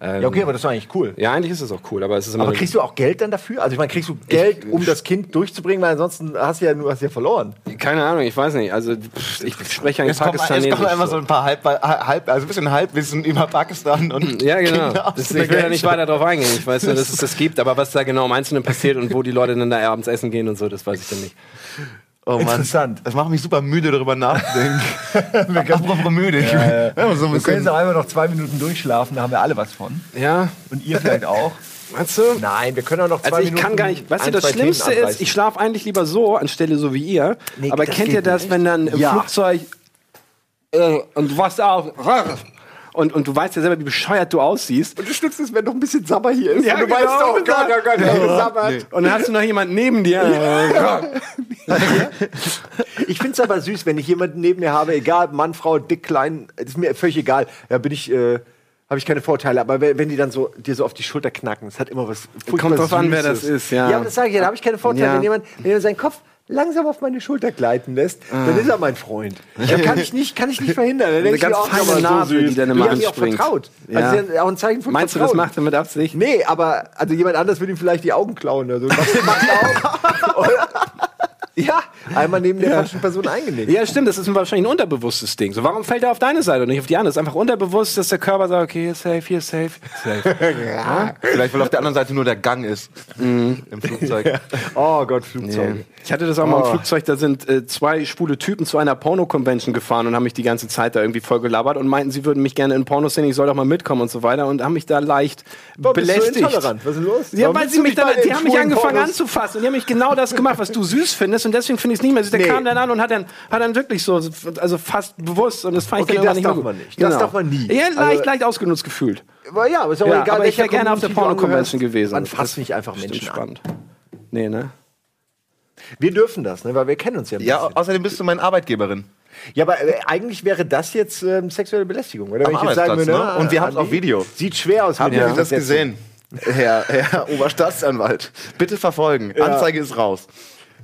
Ähm,
Ja, okay, aber das war eigentlich cool.
ja, eigentlich ist es auch cool, aber es ist immer.
Aber kriegst du auch Geld dann dafür? Also ich meine, kriegst du Geld, um das Kind durchzubringen, weil ansonsten hast du ja nur hast ja verloren.
keine Ahnung, ich weiß nicht. Also pff, ich spreche eigentlich Pakistanesisch.
kommen einfach so ein paar halb, halb, also ein bisschen Halbwissen über Pakistan und [laughs]
Ja, genau. Das, ich will da nicht weiter drauf eingehen. Ich weiß nur, dass es [laughs] das gibt, aber was da genau im Einzelnen passiert und wo die Leute dann da abends essen gehen und so, das weiß ich dann nicht.
Oh Mann.
Interessant.
Das macht mich super müde, darüber nachzudenken. [laughs] Apropos müde. Ich
Äh,
ja, so
wir können jetzt auch einfach noch zwei Minuten durchschlafen, da haben wir alle was von.
Ja,
Und ihr vielleicht auch.
meinst du?
Nein, wir können auch noch zwei
Also ich
Minuten.
kann gar nicht, weißt du, das Schlimmste ist, ich schlafe eigentlich lieber so, anstelle so wie ihr.
Nee,
aber kennt ihr das,
nicht.
wenn dann im
Ja.
Flugzeug äh, und du wachst auf und, und du weißt ja selber, wie bescheuert du aussiehst.
Und das Schlimmste ist, wenn noch ein bisschen Sabber hier ist.
Ja,
und du
genau,
weißt, oh
und
Gott, oh Gott, hey, gesabbert.
Nee.
Und dann hast du noch jemanden neben dir.
Ich finde es aber süß, wenn ich jemanden neben mir habe, egal, Mann, Frau, dick, klein, ist mir völlig egal. Da bin ich, äh, habe ich keine Vorteile. Aber wenn, die dann so dir so auf die Schulter knacken, das hat immer was
Kommt drauf an, wer das ist, ja.
Ja, aber das sage ich ja, da habe ich keine Vorteile.
Ja.
Wenn jemand, wenn jemand seinen Kopf langsam auf meine Schulter gleiten lässt, dann ist er mein Freund. Da kann ich nicht, kann ich nicht verhindern. Dann ich
ganz feine Narbe, dann
Die mir auch
anspringt.
vertraut.
Ja.
Also ja auch ein Zeichen von
Meinst du, das
Vertrauen.
macht er mit Absicht?
Nee, aber also jemand anders würde ihm vielleicht die Augen klauen. Also, das macht er auch. Ja, einmal neben der falschen Person eingenickt.
Ja, stimmt, das ist wahrscheinlich ein unterbewusstes Ding. So, warum fällt er auf deine Seite und nicht auf die andere? Es ist einfach unterbewusst, dass der Körper sagt, okay, hier ist safe, hier ist safe. safe. [laughs]
Vielleicht, weil auf der anderen Seite nur der Gang ist. Im Flugzeug.
Oh Gott, Flugzeug.
Nee. Ich hatte das auch mal im
Oh.
Flugzeug, da sind äh, zwei schwule Typen zu einer Porno-Convention gefahren und haben mich die ganze Zeit da irgendwie voll gelabert und meinten, sie würden mich gerne in Pornos sehen, ich soll doch mal mitkommen und so weiter und haben mich da leicht
Warum bist du
belästigt.
intolerant? Was ist denn los?
Ja, weil sie mich dann, die haben mich angefangen
Pornos-
anzufassen und die haben mich genau das gemacht, was du süß findest und deswegen finde ich es nicht mehr. Der
Nee.
kam dann an und hat dann, hat dann wirklich so, also fast bewusst und das fand
Okay,
ich dann
das darf man nicht. Das darf man nie.
Ja, leicht,
Also-
leicht ausgenutzt gefühlt.
Aber ja, aber ist auch
Ja,
egal,
aber ich wäre gerne auf der Porno-Convention gewesen.
Man
Das
fasst
ist
nicht einfach Menschen an.
spannend. Nee, ne?
Wir dürfen das, ne, weil wir kennen uns ja ein
Ja, außerdem bist du meine Arbeitgeberin.
Ja, aber äh, eigentlich wäre das jetzt ähm, sexuelle Belästigung, oder?
Am
Wenn ich jetzt sagen würde,
ne? Und wir
ah,
haben's auf Video.
Sieht schwer aus
Haben Sie
der
das gesehen? [laughs] Herr, Herr Oberstaatsanwalt, bitte verfolgen.
Ja.
Anzeige ist raus.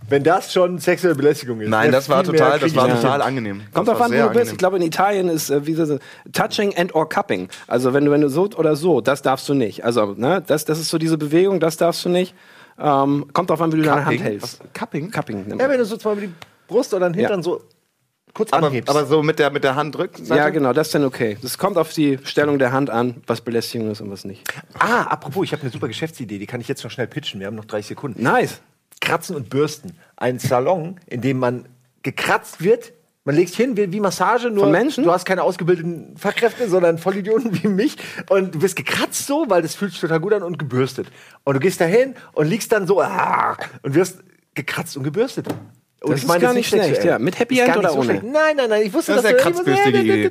Wenn das schon sexuelle Belästigung ist.
Nein,
ne,
das war total, das war
nicht
total angenehm.
Kommt drauf an, wo du bist.
angenehm.
Ich glaube, in Italien ist äh, wie so, Touching and or Cupping. Also wenn du, wenn du so oder so, das darfst du nicht. Also, ne, das, das ist so diese Bewegung, das darfst du nicht. Ähm, kommt drauf an, wie du deine Hand
Cupping?
hältst.
Was? Cupping?
Cupping.
Ja, wenn du so zweimal die Brust oder den Hintern so kurz
Aber,
anhebst.
aber so mit der, mit der Hand drücken?
Ja, genau, das ist dann okay. Das kommt auf die Stellung der Hand an, was Belästigung ist und was nicht.
Ah, apropos, ich habe eine super Geschäftsidee, die kann ich jetzt noch schnell pitchen. Wir haben noch 30 Sekunden.
Nice.
Kratzen und Bürsten. Ein Salon, in dem man gekratzt wird. Man legt sich hin wie, wie Massage, nur
Von Menschen?
du hast keine ausgebildeten Fachkräfte, sondern Vollidioten wie mich. Und du wirst gekratzt so, weil das fühlt sich total gut an und gebürstet. Und du gehst da hin und liegst dann so ah, und wirst gekratzt und gebürstet. Und
Das ist gar nicht schlecht,
sexuell.
ja. Mit Happy
Ist
End oder ohne?
schlecht. Nein, nein, nein, ich wusste,
Das ist
dass
eine
du-
kratzbürstige Idee.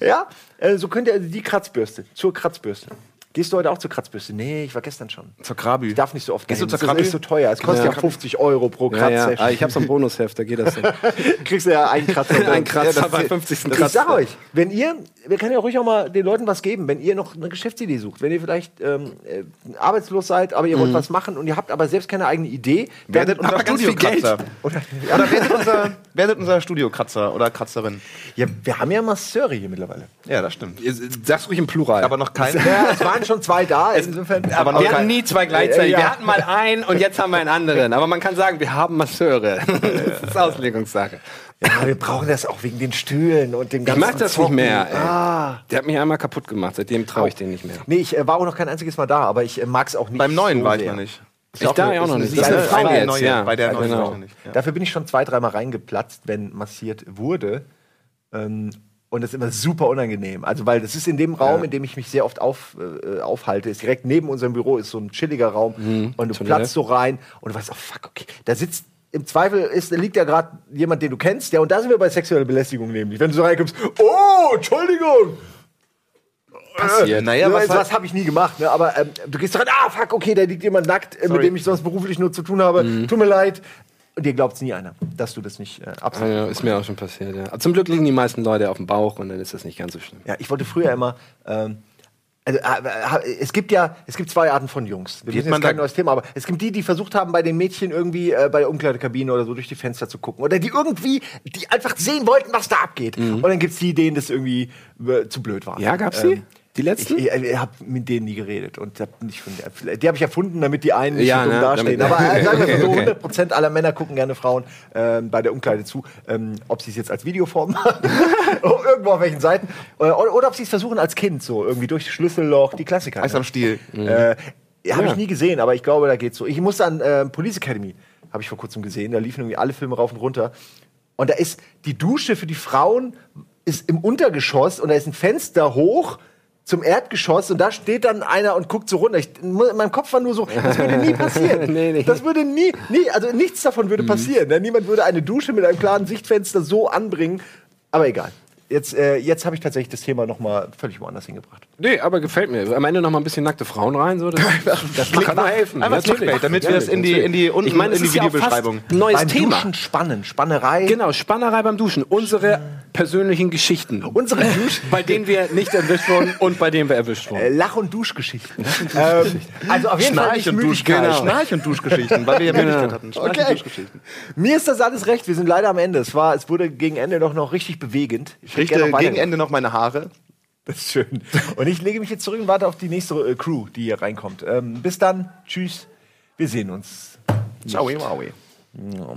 Ja, äh, so könnt ihr also die Kratzbürste, zur Kratzbürste. Gehst du heute auch zur Kratzbürste? Nee, ich war gestern schon.
Zur Krabü.
Ich darf nicht so oft
Gehst du zur
Das ist so teuer. Es kostet ja,
Ja.
50 Euro pro
Ja, ja.
Kratzsession.
Ah, ich habe so ein Bonusheft, da geht das dann. [laughs]
Kriegst du ja einen Kratzer.
Ein Kratzer
Ja,
bei 50.
Ich
Kratzer.
sag euch, wenn ihr, wir können ja ruhig auch mal den Leuten was geben, wenn ihr noch eine Geschäftsidee sucht, wenn ihr vielleicht ähm, äh, arbeitslos seid, aber ihr
Mhm.
wollt was machen und ihr habt aber selbst keine eigene Idee,
Werdet unser Studiokratzer.
oder,
Oder werdet unser, werdet unser Studiokratzer oder Kratzerin.
ja, wir haben ja Masseure hier mittlerweile.
Ja, das stimmt.
Sag's ruhig im Plural.
Aber noch kein. [laughs]
Ja, es waren schon zwei da, insofern.
aber
wir hatten nie zwei gleichzeitig.
Ja.
Wir hatten mal einen und jetzt haben wir einen anderen. Aber man kann sagen, wir haben Masseure. [laughs] das ist Auslegungssache.
ja, wir brauchen das auch wegen den Stühlen und dem
Ich
ganzen
mag das
Zocken.
nicht mehr. Ey.
Ah.
Der hat mich einmal kaputt gemacht. Seitdem traue ich den nicht mehr.
Nee, ich äh, war auch noch kein einziges Mal da, aber ich äh, mag es auch nicht.
Beim neuen
so
war ich noch nicht.
Ich da ja auch noch nicht.
Das ist eine Frau
jetzt,
neue,
ja.
Bei der neuen
genau.
ich noch nicht. Ja.
Dafür bin ich schon zwei, dreimal reingeplatzt, wenn massiert wurde. Ähm, und das ist immer super unangenehm. Also, weil das ist in dem Raum, in dem ich mich sehr oft auf, äh, aufhalte, ist direkt neben unserem Büro ist so ein chilliger Raum und du
Toilette.
platzt so rein und du weißt, oh fuck, okay, da sitzt im Zweifel ist, liegt ja gerade jemand, den du kennst, ja, und da sind wir bei sexueller Belästigung nämlich. Wenn du so reinkommst, oh, Entschuldigung,
Passiert.
Naja,
ja,
was
was habe ich nie gemacht, ne? aber ähm, du gehst rein, ah, fuck, okay, da liegt jemand nackt, äh, mit dem ich sonst beruflich nur zu tun habe,
Mhm.
tut mir leid. Und dir glaubt es nie einer, dass du das nicht äh,
Ah,
absolut.
ja, ist mir auch schon passiert, ja. Aber Zum Glück liegen die meisten Leute auf dem Bauch und dann ist das nicht ganz so schlimm.
Ja, ich wollte früher immer ähm, Also, äh, es gibt ja, es gibt zwei Arten von Jungs. Wir
Geht
jetzt kein neues Thema, aber es gibt die, die versucht haben, bei den Mädchen irgendwie äh, bei der Umkleidekabine oder so durch die Fenster zu gucken. Oder die irgendwie, die einfach sehen wollten, was da abgeht. Und dann gibt's die, denen das irgendwie äh, zu blöd war.
Mhm. Ja, gab's die? Die letzten?
Ich, ich, ich habe mit denen nie geredet und hab nicht von der, die habe ich erfunden, damit die einen nicht
Ja,
so dumm
ne,
dastehen. Aber äh, sagen wir mal so, [laughs]
Okay.
100% aller Männer gucken gerne Frauen ähm, bei der Umkleide zu. Ähm, ob sie es jetzt als Videoform [laughs] machen, irgendwo auf welchen Seiten, oder, oder ob sie es versuchen als Kind so, irgendwie durch Schlüsselloch, die Klassiker.
Eis
ne?
am Stiel.
Äh, Habe
Ja.
ich nie gesehen, aber ich glaube, da geht's so. Ich musste an äh, Police Academy, habe ich vor kurzem gesehen. Da liefen irgendwie alle Filme rauf und runter. Und da ist die Dusche für die Frauen ist im Untergeschoss und da ist ein Fenster hoch zum Erdgeschoss und da steht dann einer und guckt so runter. Ich, in meinem Kopf war nur so, das würde nie passieren. [laughs]
Nee, nee.
Das würde nie, nie, also nichts davon würde passieren. Ne? Niemand würde eine Dusche mit einem klaren Sichtfenster so anbringen. Aber egal. Jetzt, äh, jetzt habe ich tatsächlich das Thema noch mal völlig woanders hingebracht.
Nee, aber gefällt mir. Am Ende noch mal ein bisschen nackte Frauen rein. So, das, [laughs] das kann nur helfen.
Einfach
Natürlich.
Clickbait, damit wir es in die, in die, unten
Ich meine,
in die
ja
Videobeschreibung.
ein neues
Beim
Thema.
Duschen spannen, Spannerei.
Genau, Spannerei beim Duschen. Unsere persönlichen Geschichten.
Unsere [laughs] Dusch
bei denen wir nicht erwischt wurden und bei denen wir erwischt
äh,
wurden.
Lach- und Duschgeschichten. ähm, also auf jeden Fall
Schnarch
nicht
und, Dusch,
Müdigkeit.
genau. Schnarch und Duschgeschichten, weil wir ja Müdigkeit hatten. Schnarch
Okay.
und Duschgeschichten.
Mir ist das alles recht. Wir sind leider am Ende. Es, war, es wurde gegen Ende doch noch richtig bewegend.
Ich richte
noch weiter-
gegen Ende noch meine Haare.
Das ist schön. Und ich lege mich jetzt zurück und warte auf die nächste äh, Crew, die hier reinkommt. Ähm, bis dann. Tschüss. Wir sehen uns.
Ciao.
Ja.